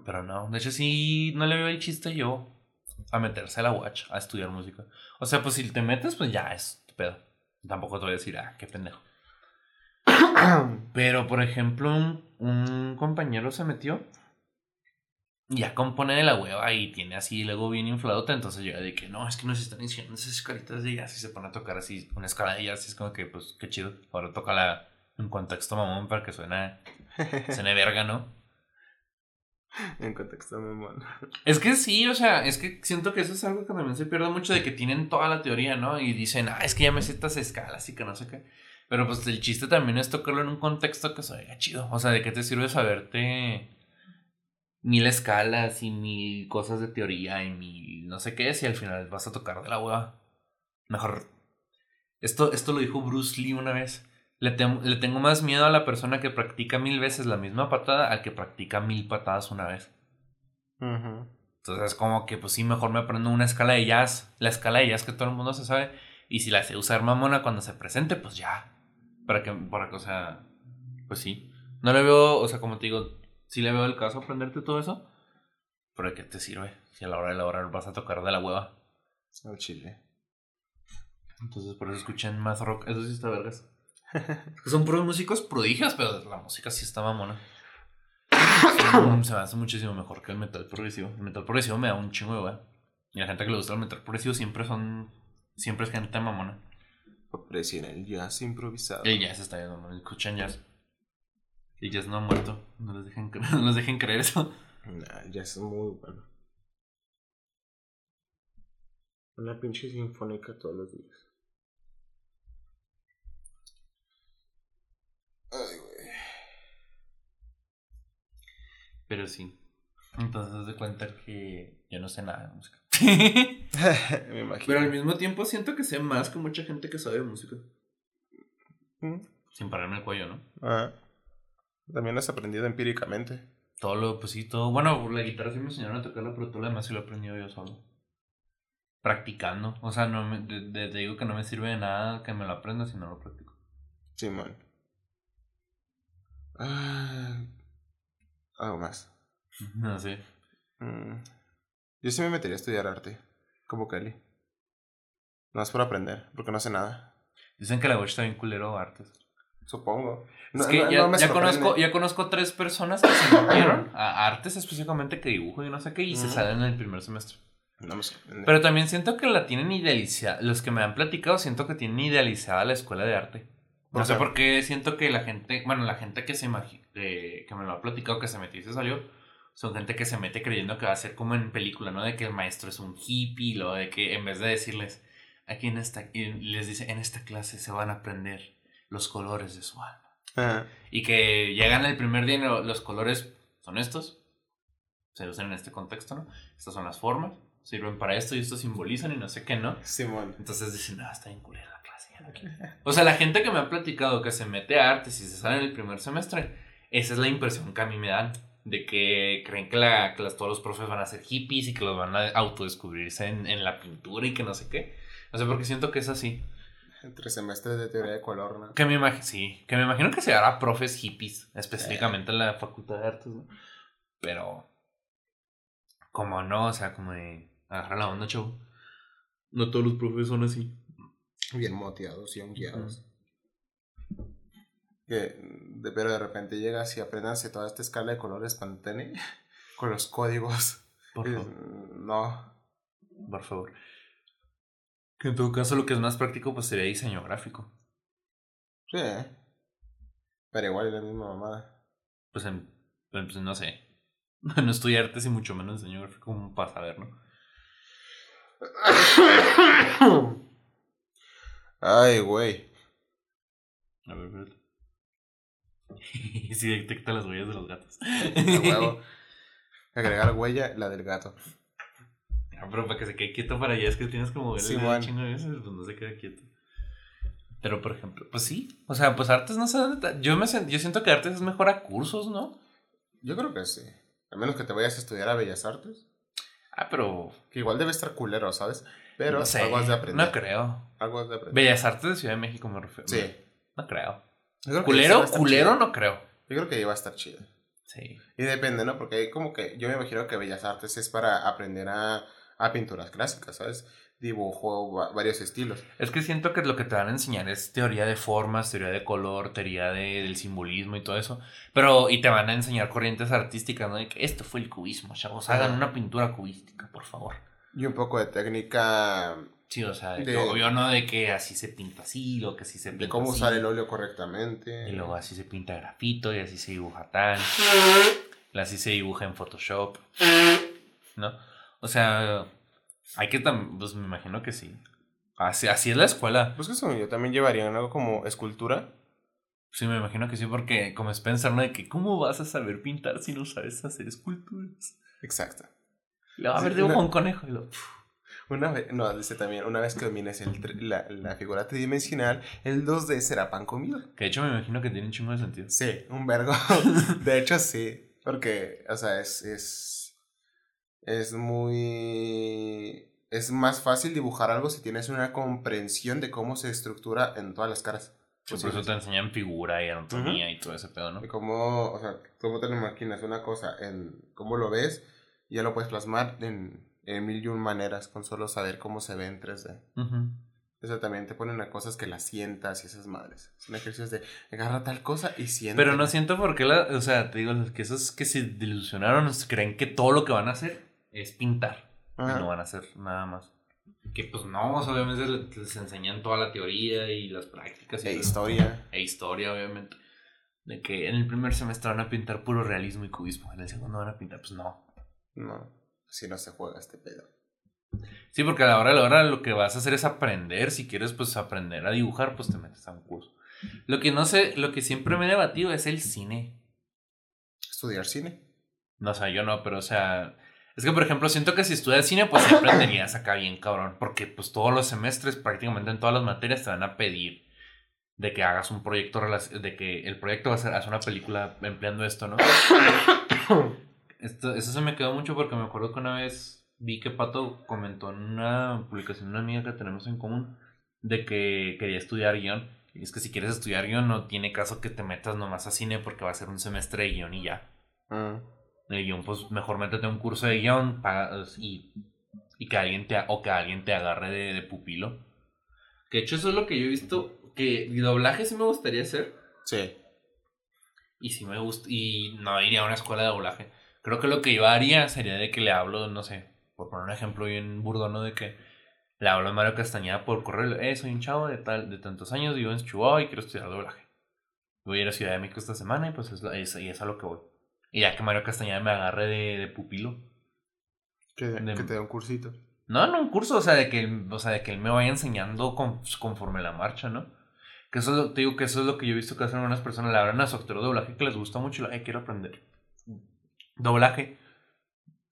Pero no, de hecho sí, no le veo el chiste yo a meterse a la watch, a estudiar música. O sea, pues si te metes, pues ya es tu pedo. Tampoco te voy a decir, ah, qué pendejo. Pero, por ejemplo, un, un compañero se metió ya compone de la hueva y tiene así luego bien inflado. Entonces yo de que no, es que nos están enseñando esas escalitas de jazz y se pone a tocar así una escala de jazz. Y es como que, pues, qué chido. Ahora toca la en contexto mamón para que suene, suene verga, ¿no? en contexto, mi amor. Es que sí, o sea, es que siento que eso es algo que también se pierde mucho de que tienen toda la teoría, ¿no? Y dicen, ah, es que ya me sé estas escalas y que no sé qué. Pero pues el chiste también es tocarlo en un contexto que se oiga chido. O sea, ¿de qué te sirve saberte mil escalas y mil cosas de teoría y mil no sé qué si al final vas a tocar de la hueva? Mejor. Esto, esto lo dijo Bruce Lee una vez. Le, le tengo más miedo a la persona que practica mil veces la misma patada al que practica mil patadas una vez. Entonces, como que, pues sí, mejor me aprendo una escala de jazz, la escala de jazz que todo el mundo se sabe, y si la sé usar mamona cuando se presente, pues ya. Para que, para que, o sea, pues sí. No le veo, o sea, como te digo, sí le veo el caso aprenderte todo eso, pero ¿de qué te sirve? Si a la hora de la hora vas a tocar de la hueva. Al chile. Entonces, por eso escuchen más rock, eso sí está vergas. Son puros músicos prodigios, pero la música sí está mamona. Sí, se me hace muchísimo mejor que el metal progresivo. El metal progresivo me da un chingo de hueva. Y la gente que le gusta el metal progresivo siempre son. Siempre es gente mamona. Apareció en el jazz improvisado. El jazz está bien. Escuchan jazz. El jazz no ha muerto. No les dejen, no dejen creer eso. Nah, jazz es muy bueno. Una pinche sinfónica todos los días. Ay, güey. Pero sí. Entonces de cuenta que yo no sé nada de música. Me imagino. Pero al mismo tiempo siento que sé más que mucha gente que sabe de música. Mm. Sin pararme el cuello, ¿no? Ah. También has aprendido empíricamente. Todo lo, pues sí, todo. Bueno, la guitarra sí me enseñaron a tocarla, pero todo lo demás sí lo he aprendido yo solo. Practicando. O sea, no me, de- de- te digo que no me sirve de nada que me lo aprenda si no lo practico. Simón. Ah. Algo más. No sé. Mm. Yo sí me metería a estudiar arte. Como Kelly. No es por aprender, porque no sé nada. Dicen que la voz está bien culero artes. Supongo. Es que no- ya, no ya conozco, ya conozco tres personas que se metieron a artes específicamente que dibujo y no sé qué y se salen en el primer semestre. No me. Pero también siento que la tienen idealizada. Los que me han platicado siento que tienen idealizada la escuela de arte. No ¿Por sé por qué siento que la gente, bueno, la gente que se que, que me lo ha platicado, que se metió y se salió, son gente que se mete creyendo que va a ser como en película, ¿no? De que el maestro es un hippie, lo de que en vez de decirles, aquí en esta, les dice, en esta clase se van a aprender los colores de su alma. Ajá. Y que llegan el primer día y lo- los colores son estos. Se usan en este contexto, ¿no? Estas son las formas. Sirven para esto y esto simbolizan y no sé qué, ¿no? Simón. Entonces dicen, no, está bien culera la clase. ya no quiero". O sea, la gente que me ha platicado que se mete a artes y se sale en el primer semestre, esa es la impresión que a mí me dan. De que creen que, la, que las- todos los profes van a ser hippies y que los van a autodescubrirse en, en la pintura y que no sé qué. No sé por qué siento que es así. Entre semestres de teoría de color, ¿no? Que me imagino, sí, que me imagino que se hará profes hippies, específicamente en la facultad de artes, ¿no? Pero, como no, o sea, como de agarrar la onda, chavo. No todos los profes son así. Bien moteados, bien guiados. Que, de, pero de repente llegas y aprendanse toda esta escala de colores Pantene con los códigos. Por favor. no. Por favor. Que en todo caso lo que es más práctico pues sería diseño gráfico. Sí. Pero igual es la misma mamada. Pues, en, pues no sé. No estudié artes y mucho menos diseño gráfico como para saber, ¿no? Ay, güey. A ver, espérate. sí detecta las huellas de los gatos. Agregar huella, la del gato. Ah, pero para que se quede quieto para allá es que tienes como ver Sí, chingo de veces, pues no se queda quieto. Pero por ejemplo, pues sí. O sea, pues artes no sé dónde ta- Yo me yo siento que artes es mejor a cursos, ¿no? Yo creo que sí. A menos que te vayas a estudiar a Bellas Artes. Ah, pero. Que igual debe estar culero, ¿sabes? Pero no sé. algo has de aprender. No creo. Algo has de aprender. Bellas Artes de Ciudad de México me refiero. Sí. No creo. Culero, culero chido. no creo. Yo creo que iba a estar chido. Sí. Y depende, ¿no? Porque hay como que yo me imagino que Bellas Artes es para aprender a, a pinturas clásicas, ¿sabes? Dibujo, va- varios estilos. Es que siento que lo que te van a enseñar es teoría de formas, teoría de color, teoría de- del simbolismo y todo eso. Pero, y te van a enseñar corrientes artísticas, ¿no? De que esto fue el cubismo, chavos. Hagan Ajá. una pintura cubística, por favor. Y un poco de técnica Sí, o sea, de, De- que obvio no de que así se pinta así, lo que así se pinta de cómo así, usar el óleo correctamente. Y luego así se pinta grafito y así se dibuja tal. y así se dibuja en Photoshop. ¿No? O sea, hay que también, pues me imagino que sí. Así, así es la escuela. Pues que eso yo también llevaría en algo como escultura. Sí, me imagino que sí, porque como Spencer, ¿no? De que, ¿cómo vas a saber pintar si no sabes hacer esculturas? Exacto. Y luego, a Sí, ver, dibuja una- un conejo. Y lo, Una vez, no, dice también, una vez que domines el la, la figura tridimensional, el 2D será pan comido. que de hecho me imagino que tiene un chingo de sentido. Sí, un vergo. De hecho, sí. Porque, o sea, es, es. Es muy. Es más fácil dibujar algo si tienes una comprensión de cómo se estructura en todas las caras. Sí, por eso te enseñan figura y anatomía y todo ese pedo, ¿no? De cómo, o sea, cómo te lo imaginas una cosa, en cómo lo ves, y ya lo puedes plasmar en, en mil y un maneras con solo saber cómo se ve en 3D. Ujú. Eso también te ponen a cosas que las sientas y esas madres. Son ejercicios de agarra tal cosa y siente. Pero no siento por qué, la, o sea, te digo, que esos que se desilusionaron creen que todo lo que van a hacer es pintar. Ajá. Y no van a hacer nada más. Que pues no, obviamente les, les enseñan toda la teoría y las prácticas. Y E todo. historia. E historia, obviamente. De que en el primer semestre van a pintar puro realismo y cubismo. En el segundo van a pintar, pues no. No, si no se juega este pedo. Sí, porque a la hora de la hora lo que vas a hacer es aprender. Si quieres, pues aprender a dibujar, pues te metes a un curso. Lo que no sé, lo que siempre me he debatido es el cine. ¿Estudiar cine? No, o sea, yo no, pero o sea. Es que, por ejemplo, siento que si estudias cine, pues sí aprenderías acá bien, cabrón. Porque, pues, todos los semestres, prácticamente en todas las materias, te van a pedir de que hagas un proyecto, de que el proyecto va a ser hacer una película empleando esto, ¿no? Esto, eso se me quedó mucho porque me acuerdo que una vez vi que Pato comentó en una publicación de una amiga que tenemos en común de que quería estudiar guion. Y es que si quieres estudiar guion, no tiene caso que te metas nomás a cine porque va a ser un semestre de guion y ya. Mm. De guion, pues mejor métete a un curso de guion y, y que alguien te, o que alguien te agarre de, de pupilo. Que de hecho eso es lo que yo he visto, que doblaje sí me gustaría hacer. Sí. Y sí me gusta, y no iría a una escuela de doblaje. Creo que lo que yo haría sería de que le hablo, no sé, por poner un ejemplo bien burdo, ¿no? De que le hablo a Mario Castañeda por correo, eh, soy un chavo de tal, de tantos años, vivo en Chihuahua y quiero estudiar doblaje. Voy a ir a Ciudad de México esta semana y pues es, es- y es a lo que voy. Y ya que Mario Castañeda me agarre de, de pupilo. Que, De- que te dé un cursito. No, no un curso, o sea, de que, él- o sea, de que él me vaya enseñando con- conforme la marcha, ¿no? Que eso es lo, te digo que eso es lo que yo he visto que hacen algunas personas, le hablan a su actor de doblaje que les gusta mucho y lo, "Ay, quiero aprender doblaje.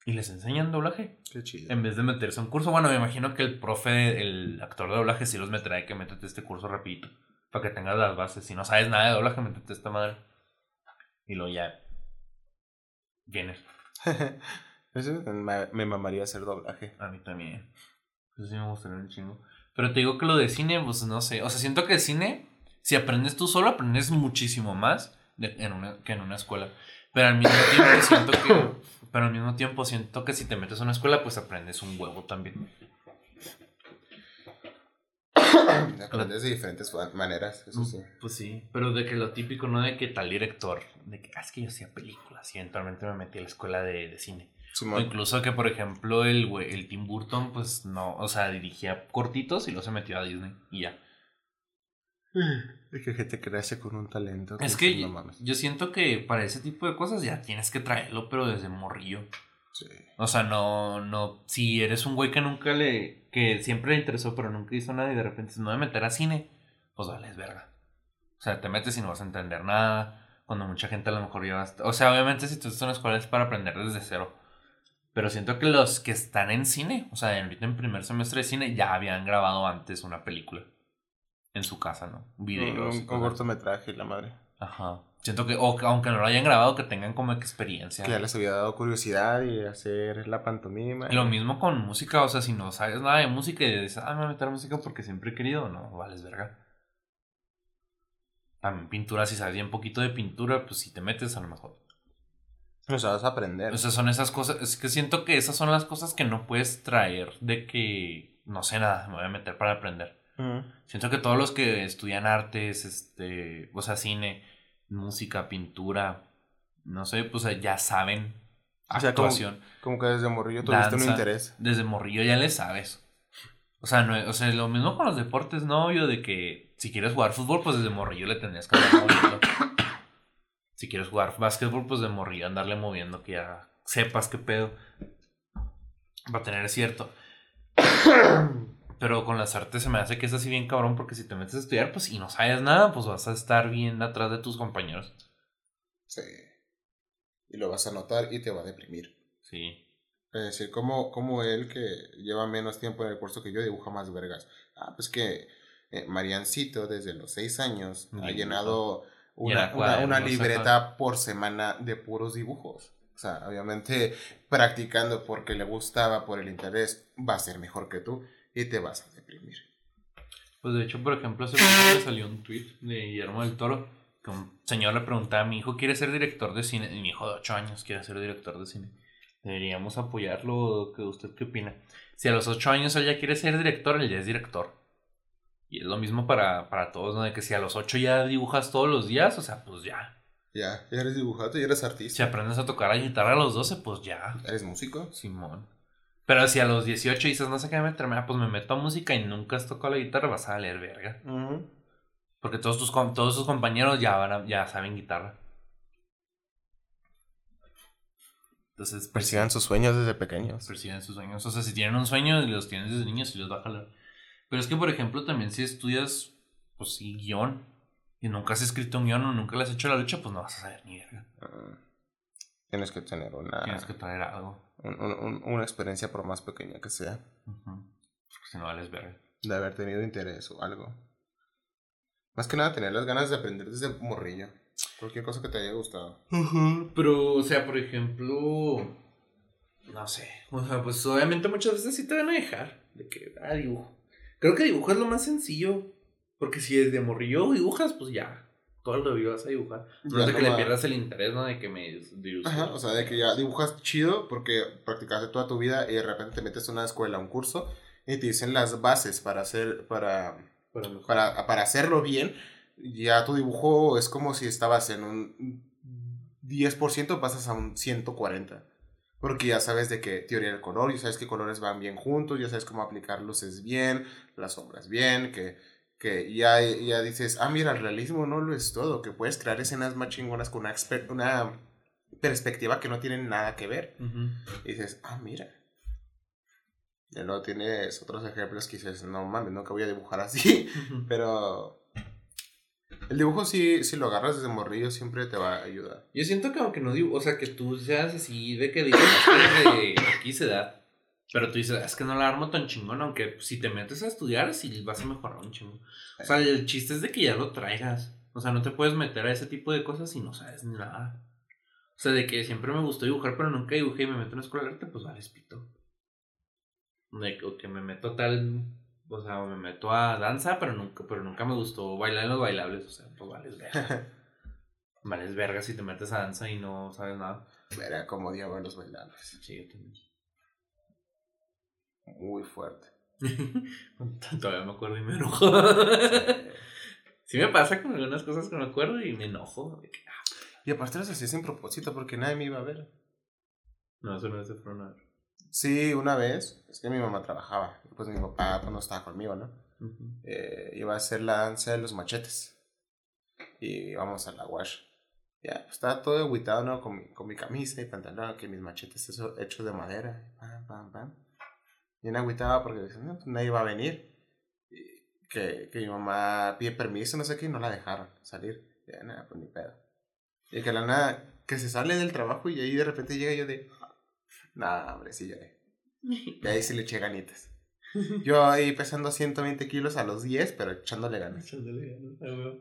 Y les enseñan doblaje. Qué chido. En vez de meterse a un curso, bueno, me imagino que el profe, el actor de doblaje sí los meterá de que métete este curso rapidito. Para que tengas las bases. Si no sabes nada de doblaje, métete esta madre. Y luego ya. Eso me, me mamaría hacer doblaje. A mí también. Eso sí me gustaría un chingo. Pero te digo que lo de cine, pues no sé. O sea, siento que el cine, si aprendes tú solo, aprendes muchísimo más de- en una, que en una escuela. Pero al mismo tiempo siento que. Pero al mismo tiempo siento que si te metes a una escuela, pues aprendes un huevo también. Aprendes de diferentes maneras, eso sí. Pues sí. Pero de que lo típico, no de que tal director, de que "Ah, es que yo hacía películas y eventualmente me metí a la escuela de, de cine. O incluso que, por ejemplo, el, güey- el Tim Burton, pues no, o sea, dirigía cortitos y luego se metió a Disney y ya. Es que gente crece con un talento. Es que que no mames. yo siento que para ese tipo de cosas ya tienes que traerlo, pero desde morrillo. Sí. O sea, no, no, si eres un güey que nunca le, que siempre le interesó, pero nunca hizo nada y de repente se me voy a meter a cine, pues vale, es verga. O sea, te metes y no vas a entender nada, cuando mucha gente a lo mejor ya va a est- O sea, obviamente si tú estás en una escuela es para aprender desde cero. Pero siento que los que están en cine, o sea, ahorita en primer semestre de cine, ya habían grabado antes una película. En su casa, ¿no? Videos. un- cortometraje, la madre. Ajá. Siento que, o que aunque no lo hayan grabado, que tengan como experiencia. Que ya les había dado curiosidad y hacer la pantomima. Y Lo mismo con música, o sea, si no sabes nada de música y dices, ah, me voy a meter a música porque siempre he querido, no, vales verga. También pintura, si sabes bien poquito de pintura, pues si te metes a lo mejor. O sea, vas a aprender. O sea, son esas cosas, es que siento que esas son las cosas que no puedes traer de que no sé nada, me voy a meter para aprender. Siento que todos los que estudian artes, este, o sea, cine, música, pintura, no sé, pues ya saben O sea, como- actuación. Como que desde morrillo tuviste un interés. Desde morrillo ya le sabes. O sea, no, o sea, lo mismo con los deportes, no obvio de que si quieres jugar fútbol, pues desde morrillo le tendrías que andar moviendo. Si quieres jugar básquetbol, pues de morrillo andarle moviendo, que ya sepas qué pedo. Va a tener cierto. Pero con las artes se me hace que es así bien cabrón, porque si te metes a estudiar, pues y no sabes nada, pues vas a estar bien atrás de tus compañeros. Sí. Y lo vas a notar y te va a deprimir. Sí. Es decir, como, como él que lleva menos tiempo en el curso que yo dibuja más vergas. Ah, pues que eh, Mariancito desde los seis años ha llenado una, una, una libreta por semana de puros dibujos. O sea, obviamente practicando porque le gustaba, por el interés, va a ser mejor que tú y te vas a deprimir. Pues de hecho, por ejemplo, hace poco le salió un tweet de Guillermo del Toro que un señor le preguntaba a mi hijo, ¿quiere ser director de cine? Y mi hijo de 8 años quiere ser director de cine. Deberíamos apoyarlo. ¿qué- ¿Usted qué opina? Si a los 8 años él ya quiere ser director, él ya es director. Y es lo mismo para, para todos, ¿no? De que si a los 8 ya dibujas todos los días, o sea, pues ya. Ya, ya eres dibujante, ya eres Si artista. aprendes a tocar la guitarra a los 12, pues ya. ¿Eres músico? Simón. Pero si a los 18 dices, no sé qué meterme, ah, pues me meto a música y nunca has tocado la guitarra, vas a leer verga. Porque todos tus, todos tus compañeros ya, van a- ya saben guitarra. Entonces, Persigan sus sueños desde pequeños. persiguen sus sueños. O sea, si tienen un sueño y los tienen desde niños, sí los va a jalar. Pero es que, por ejemplo, también si estudias, pues sí, guion, y nunca has escrito un guion o nunca le has hecho la lucha, pues no vas a saber ni verga. Ah, Tienes que tener una, Tienes que traer algo. un- un- un- una experiencia por más pequeña que sea. Ujú. Porque si no vales verga. De haber tenido interés o algo. Más que nada tener las ganas de aprender desde morrillo. Cualquier cosa que te haya gustado. Pero, o sea, por ejemplo, no sé. O sea, pues obviamente muchas veces sí te van a dejar de que, ah, dibujo. Creo que dibujo es lo más sencillo. Porque si es de morrillo dibujas, pues ya. Todo el review vas a dibujar. No es de que le pierdas el interés, ¿no? De que me dibujes. Ajá, o sea, de que ya dibujas chido porque practicaste toda tu vida y de repente te metes a una escuela, a un curso y te dicen las bases para hacer, para, para, para hacerlo bien. Ya tu dibujo es como si estabas en un 10%, pasas a un 140%. Porque ya sabes de qué teoría del color, ya sabes qué colores van bien juntos, ya sabes cómo aplicar luces bien, las sombras bien, que, que ya, ya dices, ah, mira, el realismo no lo es todo, que puedes crear escenas más chingonas con una, perspectiva que no tiene nada que ver. Y dices, ah, mira. Y luego tienes otros ejemplos que dices, no mames, nunca voy a dibujar así. Pero el dibujo sí, si lo agarras desde morrillo siempre te va a ayudar. Yo siento que aunque no digo, o sea, que tú seas así de que que de aquí se da. Pero tú dices, es que no la armo tan chingón, aunque si te metes a estudiar, sí vas a mejorar un chingo. O sea, el chiste es de que ya lo traigas. O sea, no te puedes meter a ese tipo de cosas si no sabes nada. O sea, de que siempre me gustó dibujar, pero nunca dibujé y me meto en una escuela de arte, pues vale, pito. De que, o que me meto tal, o sea, me meto a danza, pero nunca, pero nunca me gustó bailar en los bailables, o sea, pues vales verga. Vales verga si te metes a danza y no sabes nada. Verá cómo odiaba los bailables. Sí, yo también. Muy fuerte. Todavía me acuerdo y me enojo. Sí me pasa con algunas cosas que me acuerdo y me enojo. ah, Y aparte los hacía sin propósito porque nadie me iba a ver. No, eso no es de Fronar. Sí, una vez, es que mi mamá trabajaba. y Pues mi papá pues, no estaba conmigo, ¿no? eh, iba a hacer la danza de los machetes. Y íbamos a la wash. Ya, pues, estaba todo agüitado, ¿no? Con mi, con mi camisa y pantalón, que mis machetes eso, hechos de madera. Pam, pam, pam. Bien agüitado porque no, pues nadie va a venir. Y que, que mi mamá pide permiso, no sé qué, y no la dejaron salir. Ya, nada, pues ni pedo. Y que la nada, que se sale del trabajo y ahí de repente llega yo de, nada, hombre, sí lloré. Y ahí sí le eché ganitas. Yo ahí pesando 120 kilos a los 10, pero echándole ganas. Echándole ganas.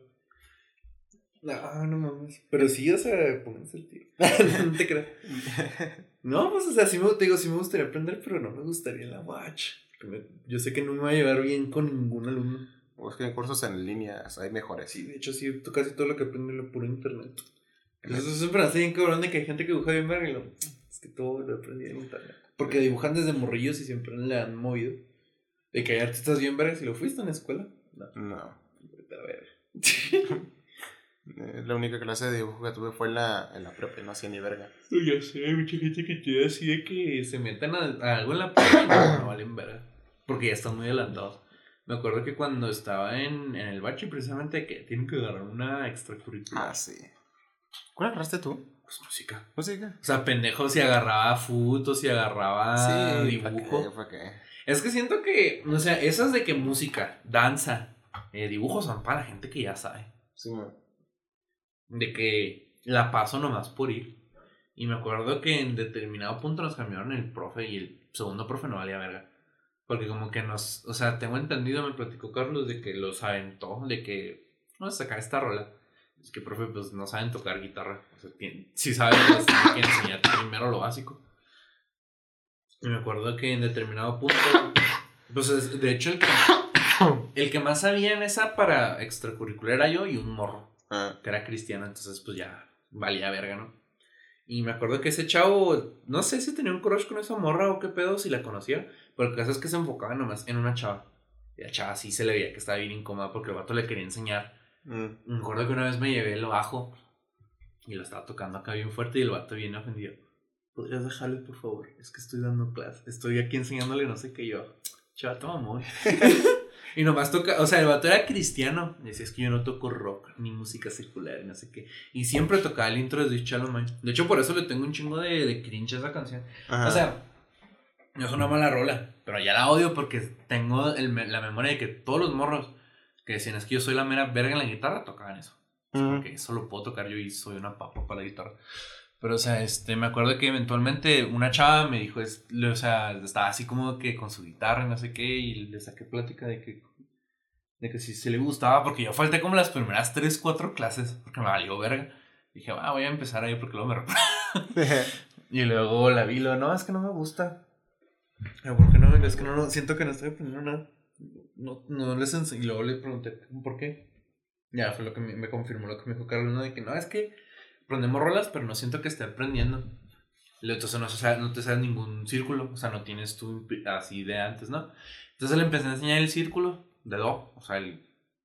No, no mames. Pero sí, o sea, pónganse el tiro. no te creas. No, pues, o sea, sí me, te digo, sí me gustaría aprender, pero no me gustaría la watch. Que me- yo sé que no me va a llevar bien con ningún alumno. Busquen cursos en línea, hay mejores. Sí, de hecho, sí, tú casi todo lo que aprendo lo puro internet. Eso siempre hace bien cabrón de que hay gente que dibuja bien verga y lo, es que todo lo aprendí en internet. Porque dibujan desde morrillos y siempre le han movido. De que hay artistas bien vergas y lo fuiste en la escuela. No, No. a ver. Eh, La única clase de dibujo que tuve fue en la, en la prepa, no hacía ni verga. Ya sé, hay mucha gente que quiere así de que se metan a, a algo en la prepa no, no valen verga. Porque ya están muy adelantados. Me acuerdo que cuando estaba en, en el bache, precisamente, que tienen que agarrar una extracurricular. Ah, sí. ¿Cuál agarraste tú? Pues música. ¿Música? O sea, pendejo si agarraba foto, si agarraba sí, dibujo. ¿para qué? Es que siento que, o sea, esas de que música, danza, eh, dibujos son para gente que ya sabe. Sí, man. De que la paso nomás por ir. Y me acuerdo que en determinado punto nos cambiaron el profe y el segundo profe no valía verga. Porque como que nos, o sea, tengo entendido, me platicó Carlos de que los aventó, de que vamos a sacar esta rola. Es que, profe, pues no saben tocar guitarra. O sea, tien- si saben, pues tienen que enseñar primero lo básico. Y me acuerdo que en determinado punto, pues es- de hecho el que, el que más sabía en esa para extracurricular era yo y un morro Ah, que era cristiano, entonces pues ya valía verga, ¿no? Y me acuerdo que ese chavo, no sé si tenía un crush con esa morra o qué pedo, si la conocía, pero el caso es que se enfocaba nomás en una chava. Y la chava sí se le veía que estaba bien incómoda porque el vato le quería enseñar. mm. Me acuerdo que una vez me llevé el bajo y lo estaba tocando acá bien fuerte y el vato bien ofendido. ¿Podrías dejarle, por favor? Es que estoy dando clase, estoy aquí enseñándole no sé qué yo. Chato, amor. Y nomás toca, o sea, el vato era cristiano. Decía, es que yo no toco rock ni música secular, no sé qué. Y siempre tocaba el intro de Shalom De hecho, por eso le tengo un chingo de, de cringe a esa canción. O sea, no es una mala rola, pero ya la odio porque tengo el, la memoria de que todos los morros que decían, es que yo soy la mera verga en la guitarra, tocaban eso. Porque eso lo puedo tocar yo y soy una papa para la guitarra. Pero, o sea, este, me acuerdo que eventualmente una chava me dijo, es, o sea, estaba así como que con su guitarra y no sé qué, y le saqué plática de que, de que si se le gustaba, porque yo falté como las primeras 3, 4 clases, porque me valió verga. Dije, ah, voy a empezar ahí porque luego me Y luego la vi, lo, no, es que no me gusta. ¿Por qué no? Es que no, no, siento que no estoy aprendiendo nada. No, no les enseñé. Y luego le pregunté, ¿por qué? Ya fue lo que me, me confirmó lo que me dijo Carlos, ¿no? De que no, es que aprendemos rolas, pero no siento que esté aprendiendo. Entonces no, no te sabes ningún círculo, o sea, no tienes tú así de antes, ¿no? Entonces le empecé a enseñar el círculo de Do, o sea,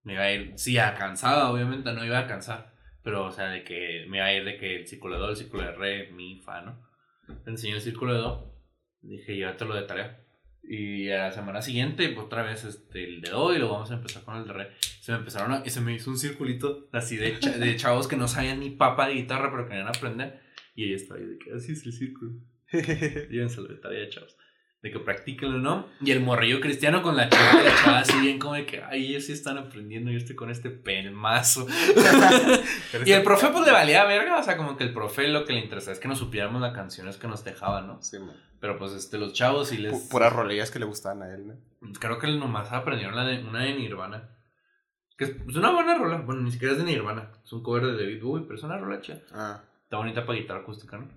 me iba a ir, sí, a cansada, obviamente, no iba a cansar, pero, o sea, de que me iba a ir de que el círculo de Do, el círculo de Re, Mi, Fa, ¿no? Le enseñé el círculo de Do, dije, llévatelo de tarea. Y a la semana siguiente, pues, otra vez este, el de Do y luego vamos a empezar con el de Re. Se me empezaron a, y se me hizo un circulito así de, de chavos que no sabían ni papa de guitarra, pero querían aprender. Y ahí estaba, y de que así es el círculo. Llévenselo de tarea, chavos de que practíquenlo, ¿no? Y el morrillo cristiano con la chava, la chava así bien como de que, ay, ellos sí están aprendiendo, yo estoy con este pelmazo. y el profe pues le valía verga, o sea, como que el profe lo que le interesaba es que nos supiéramos las canciones que nos dejaban, ¿no? Sí, man. Pero pues este, los chavos sí les... puras rolillas que le gustaban a él, ¿no? Creo que nomás aprendieron la de, una de Nirvana. Que es una buena rola, bueno, ni siquiera es de Nirvana, es un cover de David Bowie, pero es una rola chida. Ah. Está bonita para guitarra acústica, ¿no?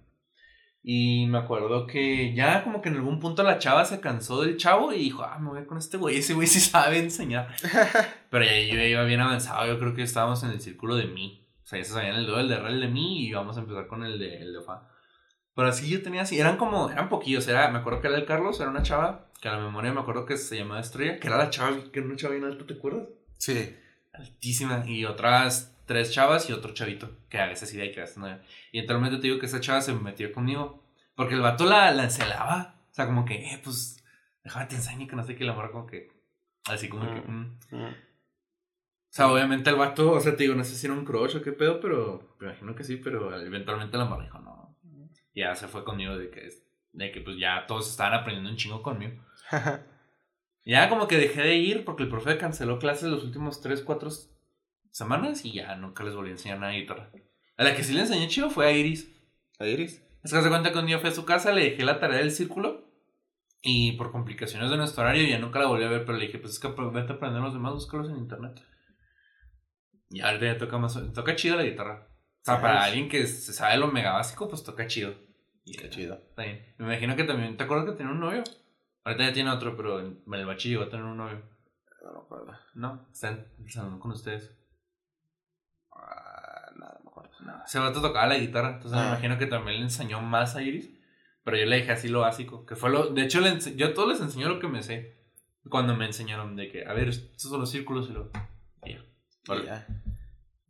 Y me acuerdo que ya como que en algún punto la chava se cansó del chavo y dijo, ah, me voy con este güey, ese güey sí sabe enseñar. Pero ya yo iba bien avanzado, yo creo que estábamos en el círculo de mi. O sea, ya se sabían el do, el de re, el de mi y íbamos a empezar con el de, el de fa. Pero así yo tenía así, eran como, eran poquillos, era, me acuerdo que era el Carlos, era una chava, que a la memoria me acuerdo que se llamaba Estrella, que era la chava, que era una chava bien alta, ¿te acuerdas? Sí. Altísima, y otras tres chavas y otro chavito, que a veces sí hay que hacer, ¿no? Y entonces te digo que esa chava se metió conmigo porque el vato la, la encelaba. O sea, como que, eh, pues, déjame te enseño que no sé qué, la morra como que, así como que, mm. Mm. O sea, obviamente el vato, o sea, te digo, no sé si era un crush o qué pedo, pero me imagino que sí, pero eventualmente la morra dijo, no. Ya se fue conmigo de que, de que pues ya todos estaban aprendiendo un chingo conmigo. ya como que dejé de ir porque el profe canceló clases los últimos 3, 4 semanas y ya nunca les volví a enseñar nada de guitarra. A la que sí le enseñé chido fue a Iris. ¿A Iris? Es que se cuenta que un día fui a su casa, le dejé la tarea del círculo. Y por complicaciones de nuestro horario ya nunca la volví a ver, pero le dije, pues es que vete a aprender los demás, búscalos en internet. Y ahorita ya toca más, toca chido la guitarra. O sea, para alguien que se sabe lo mega básico, pues toca chido. Y Qué chido. Me imagino que también, ¿te acuerdas que tenía un novio? Ahorita ya tiene otro, pero en el bachillo va a tener un novio. No me acuerdo. No, está en el salón con ustedes. No, ese vato tocaba la guitarra, entonces me ah. imagino que también le enseñó más a Iris. Pero yo le dije así lo básico, que fue lo... De hecho, le yo a todos les enseño lo que me sé. Cuando me enseñaron de que, a ver, estos son los círculos y lo... Ya. ya.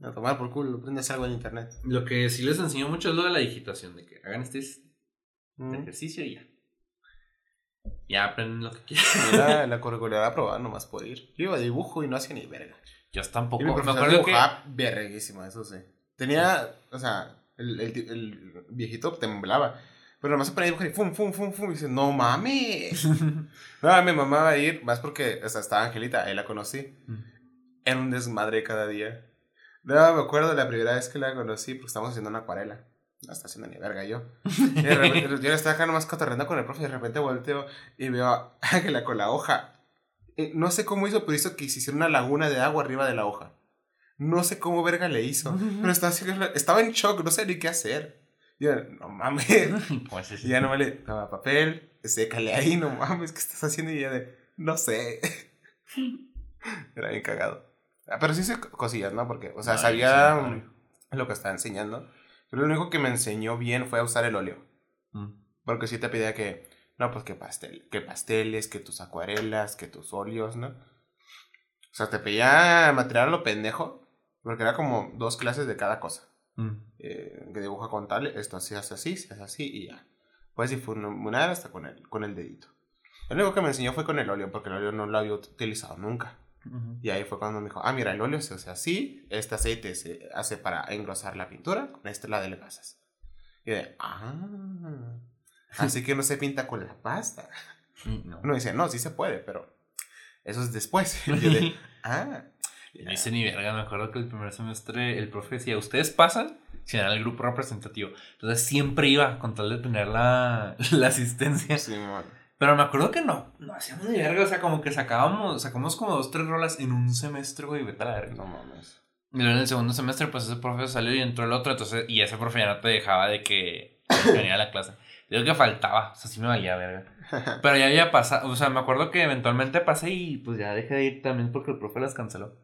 A tomar por culo, aprendes algo en internet. Lo que sí les enseño mucho es lo de la digitación, de que hagan este, mm. ejercicio y ya. Ya aprenden lo que quieran. En la curricular aprobada nomás por ir. Yo iba a dibujo y no hacía ni verga. Yo tampoco. me acuerdo que... verguísimo, eso sí. Tenía, o sea, el, el, el viejito temblaba. Pero nomás se ponía a dibujar y fum, fum, fum, fum. Y dice, no mames. no, mi mamá va a ir, más porque, o sea, estaba Angelita, ahí la conocí. Mm. Era un desmadre cada día. No, me acuerdo la primera vez que la conocí, porque estábamos haciendo una acuarela. No está haciendo ni verga yo. Y de repente, yo estaba acá nomás cotorreando con el profe y de repente volteo y veo a Ángela con la hoja. Eh, no sé cómo hizo, pero hizo que se hiciera una laguna de agua arriba de la hoja. No sé cómo verga le hizo. Pero estaba, estaba en shock, no sé ni qué hacer. Y yo, no mames. Pues y ya no le toma papel, sécale ahí, no mames, ¿qué estás haciendo? Y ya de, no sé. Era bien cagado. Ah, pero sí hice cosillas, ¿no? Porque, o sea, sabía lo que estaba enseñando. Pero lo único que me enseñó bien fue a usar el óleo. Mm. Porque sí te pedía que, no, pues que pastel, que pasteles, que tus acuarelas, que tus óleos, ¿no? O sea, te pedía material a lo pendejo. Porque era como dos clases de cada cosa. Mm. Eh, que dibuja con tal, esto se hace así, se hace así y ya. Puedes difuminar hasta con el, con el dedito. Lo único que me enseñó fue con el óleo, porque el óleo no lo había utilizado nunca. Ujú. Y ahí fue cuando me dijo, ah, mira, el óleo se usa así, este aceite se hace para engrosar la pintura, con este la adelgazas. Y de, ah, así que no se pinta con la pasta. No. Uno dice, no, sí se puede, pero eso es después. Y yo de, ah, No hice ni verga, me acuerdo que el primer semestre el profe decía, ustedes pasan sin el grupo representativo. Entonces siempre iba con tal de tener la, la asistencia. Simón. Pero me acuerdo que no, no hacíamos ni verga, o sea, como que sacábamos, sacamos como dos, tres rolas en un semestre, güey, vete a la verga. No mames. Y luego en el segundo semestre, pues ese profe salió y entró el otro, entonces, y ese profe ya no te dejaba de que que venía a la clase. Digo que faltaba, o sea, sí me valía verga. Pero ya había pasado, o sea, me acuerdo que eventualmente pasé y pues ya dejé de ir también porque el profe las canceló.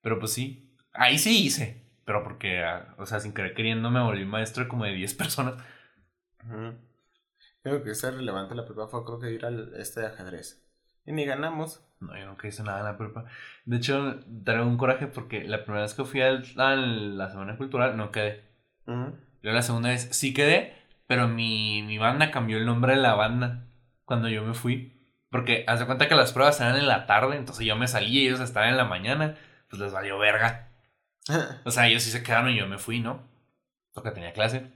Pero pues sí, ahí sí hice, pero porque, ah, o sea, sin querer queriendo me volví maestro de como de 10 personas. Creo que ser relevante la prueba fue creo que ir al este de ajedrez. Y ni ganamos. No, yo nunca hice nada en la prepa. De hecho, traigo un coraje porque la primera vez que fui al, a la semana cultural no quedé. Luego la segunda vez sí quedé, pero mi, mi banda cambió el nombre de la banda cuando yo me fui. Porque haz de cuenta que las pruebas eran en la tarde, entonces yo me salí y ellos estaban en la mañana, pues les valió verga. O sea, ellos sí se quedaron y yo me fui, ¿no? Porque tenía clase.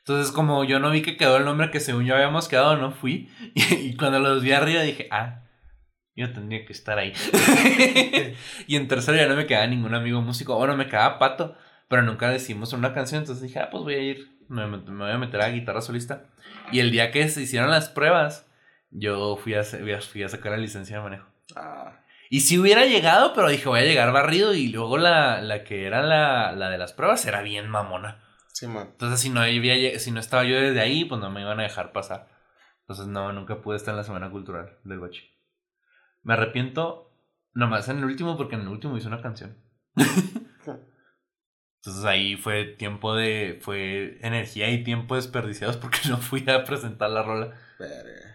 Entonces, como yo no vi que quedó el nombre que según yo habíamos quedado, no fui. Y, y cuando los vi arriba dije, ah, yo tendría que estar ahí. y en tercero ya no me quedaba ningún amigo músico. Bueno, me quedaba pato, pero nunca decimos una canción. Entonces dije, ah, pues voy a ir, me, me voy a meter a guitarra solista. Y el día que se hicieron las pruebas, yo fui a, fui a sacar la licencia de manejo. Ah, Y si hubiera llegado, pero dije, voy a llegar barrido. Y luego la, la que era la, la de las pruebas era bien mamona. Simón. Entonces, si no, había si no estaba yo desde ahí, pues no me iban a dejar pasar. Entonces, no, nunca pude estar en la semana cultural del bachi. Me arrepiento nomás en el último, porque en el último hice una canción. Entonces ahí fue tiempo de. fue energía y tiempo desperdiciados porque no fui a presentar la rola. Verga.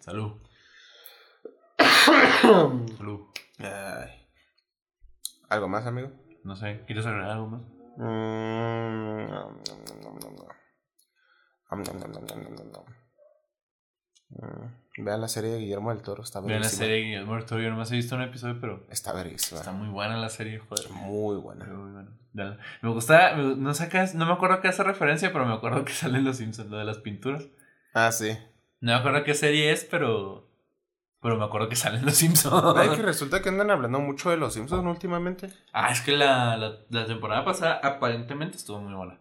Salud. Salud. Ay. ¿Algo más, amigo? No sé, ¿quieres agregar algo más? Mm. Mm, Vean la serie de Guillermo del Toro, está Vean la serie de Guillermo del Toro, yo nomás he visto un episodio, pero Está verguísima. está muy buena la serie, joder. Muy buena. Muy. Véanla. Me gusta, no sé qué no me acuerdo qué hace referencia, pero me acuerdo que salen los Simpsons, lo de las pinturas. Ah, sí. No me acuerdo qué serie es, pero. Pero me acuerdo que salen los Ay, que Simpsons. resulta que andan hablando mucho de los Simpsons últimamente. ah, es que la, la, la temporada pasada aparentemente estuvo muy buena.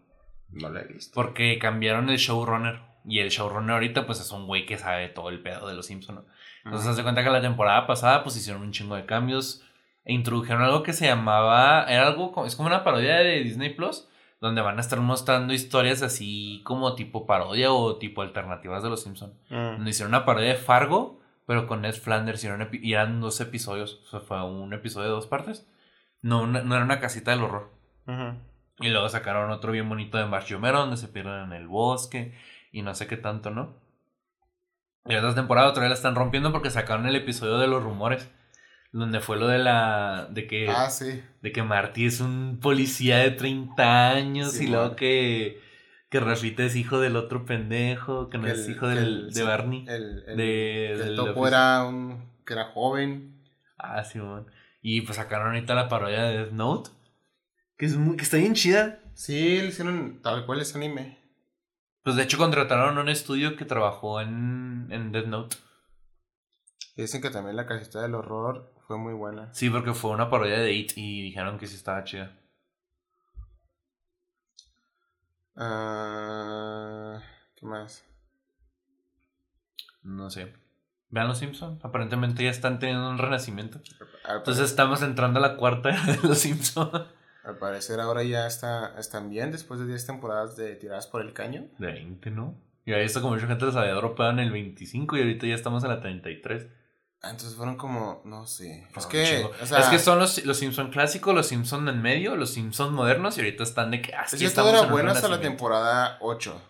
No la he visto. Porque cambiaron el showrunner. Y el showrunner ahorita, pues es un güey que sabe todo el pedo de los Simpsons. ¿no? Entonces, haz de cuenta que la temporada pasada, pues hicieron un chingo de cambios. E introdujeron algo que se llamaba. Era algo. como- Es como una parodia de Disney Plus. Donde van a estar mostrando historias así como tipo parodia o tipo alternativas de los Simpsons. Mm. Donde hicieron una parodia de Fargo, pero con Ned Flanders. Y eran, epi- y eran dos episodios. O sea, fue un episodio de dos partes. No, una- no era una casita del horror. Y luego sacaron otro bien bonito de March Homero, donde se pierden en el bosque. Y no sé qué tanto, ¿no? Y esta temporada otra vez la están rompiendo porque sacaron el episodio de los rumores. Donde fue lo de la. de que. Ah, sí. De que Marty es un policía de 30 años Sí, y luego man. que. Que Rafita es hijo del otro pendejo, que no es hijo del, el- de sí, Barney. El, el, de, del topo era un. que era joven. Ah, sí, man. Y pues sacaron ahorita la parodia de Death Note. Que, es muy, que está bien chida. Sí, le hicieron tal cual ese anime. Pues de hecho contrataron a un estudio que trabajó en, en Death Note. Dicen que también la casita del horror fue muy buena. Sí, porque fue una parodia de It y dijeron que sí estaba chida. Ah, ¿Qué más? No sé. Vean los Simpsons. Aparentemente ya están teniendo un renacimiento. Al, Entonces estamos entrando a la cuarta de los Simpsons. al parecer ahora ya está, están bien después de 10 temporadas de tiradas por el caño. De 20, ¿no? Y ahí está como mucha gente les había dropado en el 25 y ahorita ya estamos en la 33. Ah, entonces fueron como, no sé. Es Fueron que, un chingo. o sea, es que son los, los Simpsons clásicos, los Simpsons en medio, los Simpsons modernos y ahorita están de que... Ah, es es que que todo era bueno hasta la temporada 8.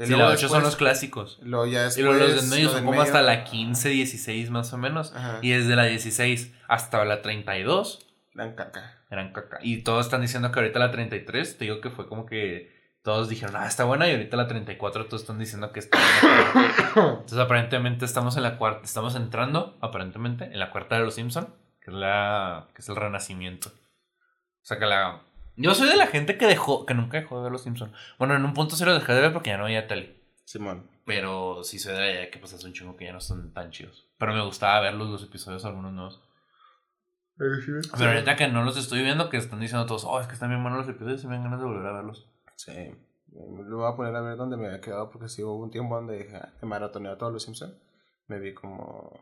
Y Sí, la 8 son después- los clásicos. Luego ya Y después, luego los de en medio lo son como medio- hasta la 15, 16 más o menos. Ajá. Y desde la 16 hasta la 32 Eran caca. eran caca. Y todos están diciendo que ahorita la 33, te digo que fue como que todos dijeron, ah, está buena y ahorita la 34 todos están diciendo que está buena. Entonces aparentemente estamos en la cuarta, estamos entrando aparentemente en la cuarta de los Simpson, que es la que es el renacimiento. O sea que la yo soy de la gente que dejó que nunca dejó de ver los Simpson. Bueno, en un punto se lo dejé de ver porque ya no había tele. Simón. Pero sí soy de la idea que pues hace un chingo que ya no son tan chidos. Pero me gustaba verlos los episodios algunos nuevos. Pero ahorita que no los estoy viendo, que están diciendo todos, oh, es que están bien buenos los episodios y me dan ganas de volver a verlos. Sí. Lo voy a poner a ver donde me había quedado porque sí hubo un tiempo donde dije, ah, he maratoneado todos los Simpsons. Me vi como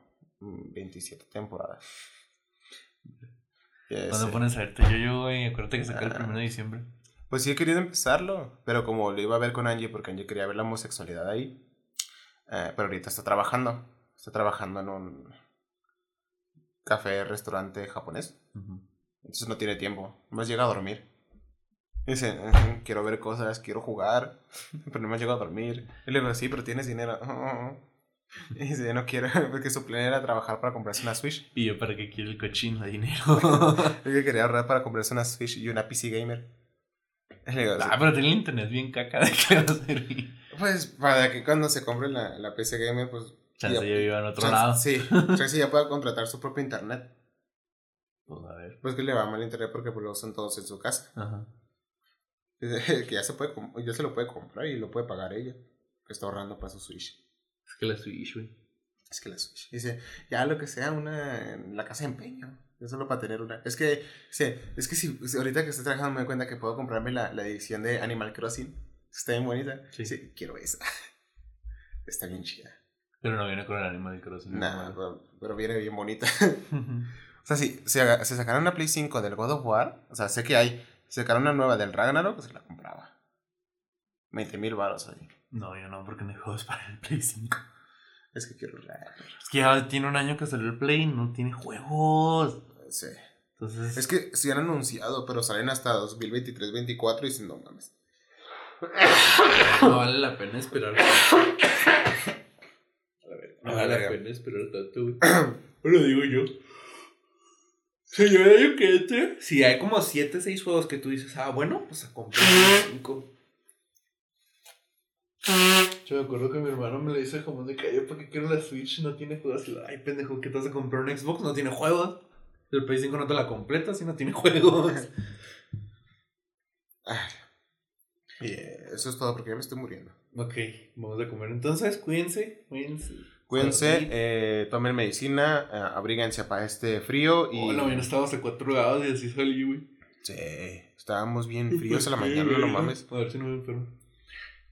27 temporadas. ¿Cuándo pones a verte yo, güey? Acuérdate que saca el 1 de diciembre. Pues sí he querido empezarlo, pero como lo iba a ver con Angie, porque Angie quería ver la homosexualidad ahí. Eh, pero ahorita está trabajando. Está trabajando en un café, restaurante japonés. Entonces no tiene tiempo. Más llega a dormir. Dice, quiero ver cosas, quiero jugar, pero no me llega a dormir. Y le digo, sí, pero tienes dinero. Y dice, no quiero, porque su plan era trabajar para comprarse una Switch. ¿Y yo para qué quiero el cochino de dinero? que quería ahorrar para comprarse una Switch y una PC Gamer. Digo, ah, pero tiene el internet bien caca, ¿de qué va a servir? Pues para que cuando se compre la, la PC Gamer, pues... Chance ya, viva en otro lado. Sí, chance ya pueda contratar su propio internet. Pues a ver. Pues que le va mal internet porque pues lo usan todos en su casa. Ajá. Que ya se, puede, ya se lo puede comprar y lo puede pagar ella. Que está ahorrando para su Switch. Es que la Switch, güey. Es que la Switch. Dice, ya lo que sea, una la casa de empeño. Yo solo para tener una. Es que, sí, es que si, ahorita que estoy trabajando me doy cuenta que puedo comprarme la, la edición de Animal Crossing. Está bien bonita. Sí. quiero esa. Está bien chida. Pero no viene con el Animal Crossing. Nah, pero, viene bien bonita. o sea, si se, se sacaron una Play 5 del God of War, o sea, sé que hay. Si sacaron una nueva del Ragnarok, pues la compraba. 20 mil baros ahí. No, yo no, porque no hay juegos para el Play 5. Es que quiero Es que ya tiene un año que salió el Play y no tiene juegos. Sí. Entonces... Es que sí han anunciado, pero salen hasta 2023-2024 y dicen, no mames. No vale la pena esperar. No vale la pena esperar tanto, Lo digo yo. Señora, yo que entre. Si hay como 7, 6 juegos que tú dices, ah, bueno, pues a comprar 5. Yo me acuerdo que mi hermano me le dice como de que yo porque quiero la Switch no tiene juegos. Ay, pendejo, ¿qué te vas a comprar un Xbox? No tiene juegos. El Play 5 no te la completa si no tiene juegos. y eso es todo porque ya me estoy muriendo. Ok, vamos a comer entonces. Cuídense, cuídense. Cuídense, eh, tomen medicina, eh, abríguense para este frío. Y... Bueno, bien, estábamos a 4 grados y así salí, güey. Sí, estábamos bien fríos a la mañana, no mames. A ver si no me enfermo.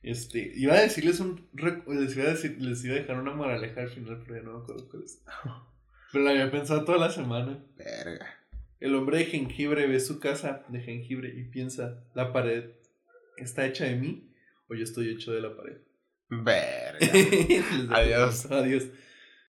Este, iba a decirles un. Les iba a, decir, les iba a dejar una moraleja al final, pero ya no me acuerdo cuál es. Pero la había pensado toda la semana. Verga. El hombre de jengibre ve su casa de jengibre y piensa: ¿la pared está hecha de mí o yo estoy hecho de la pared? Verga. Adiós. Adiós.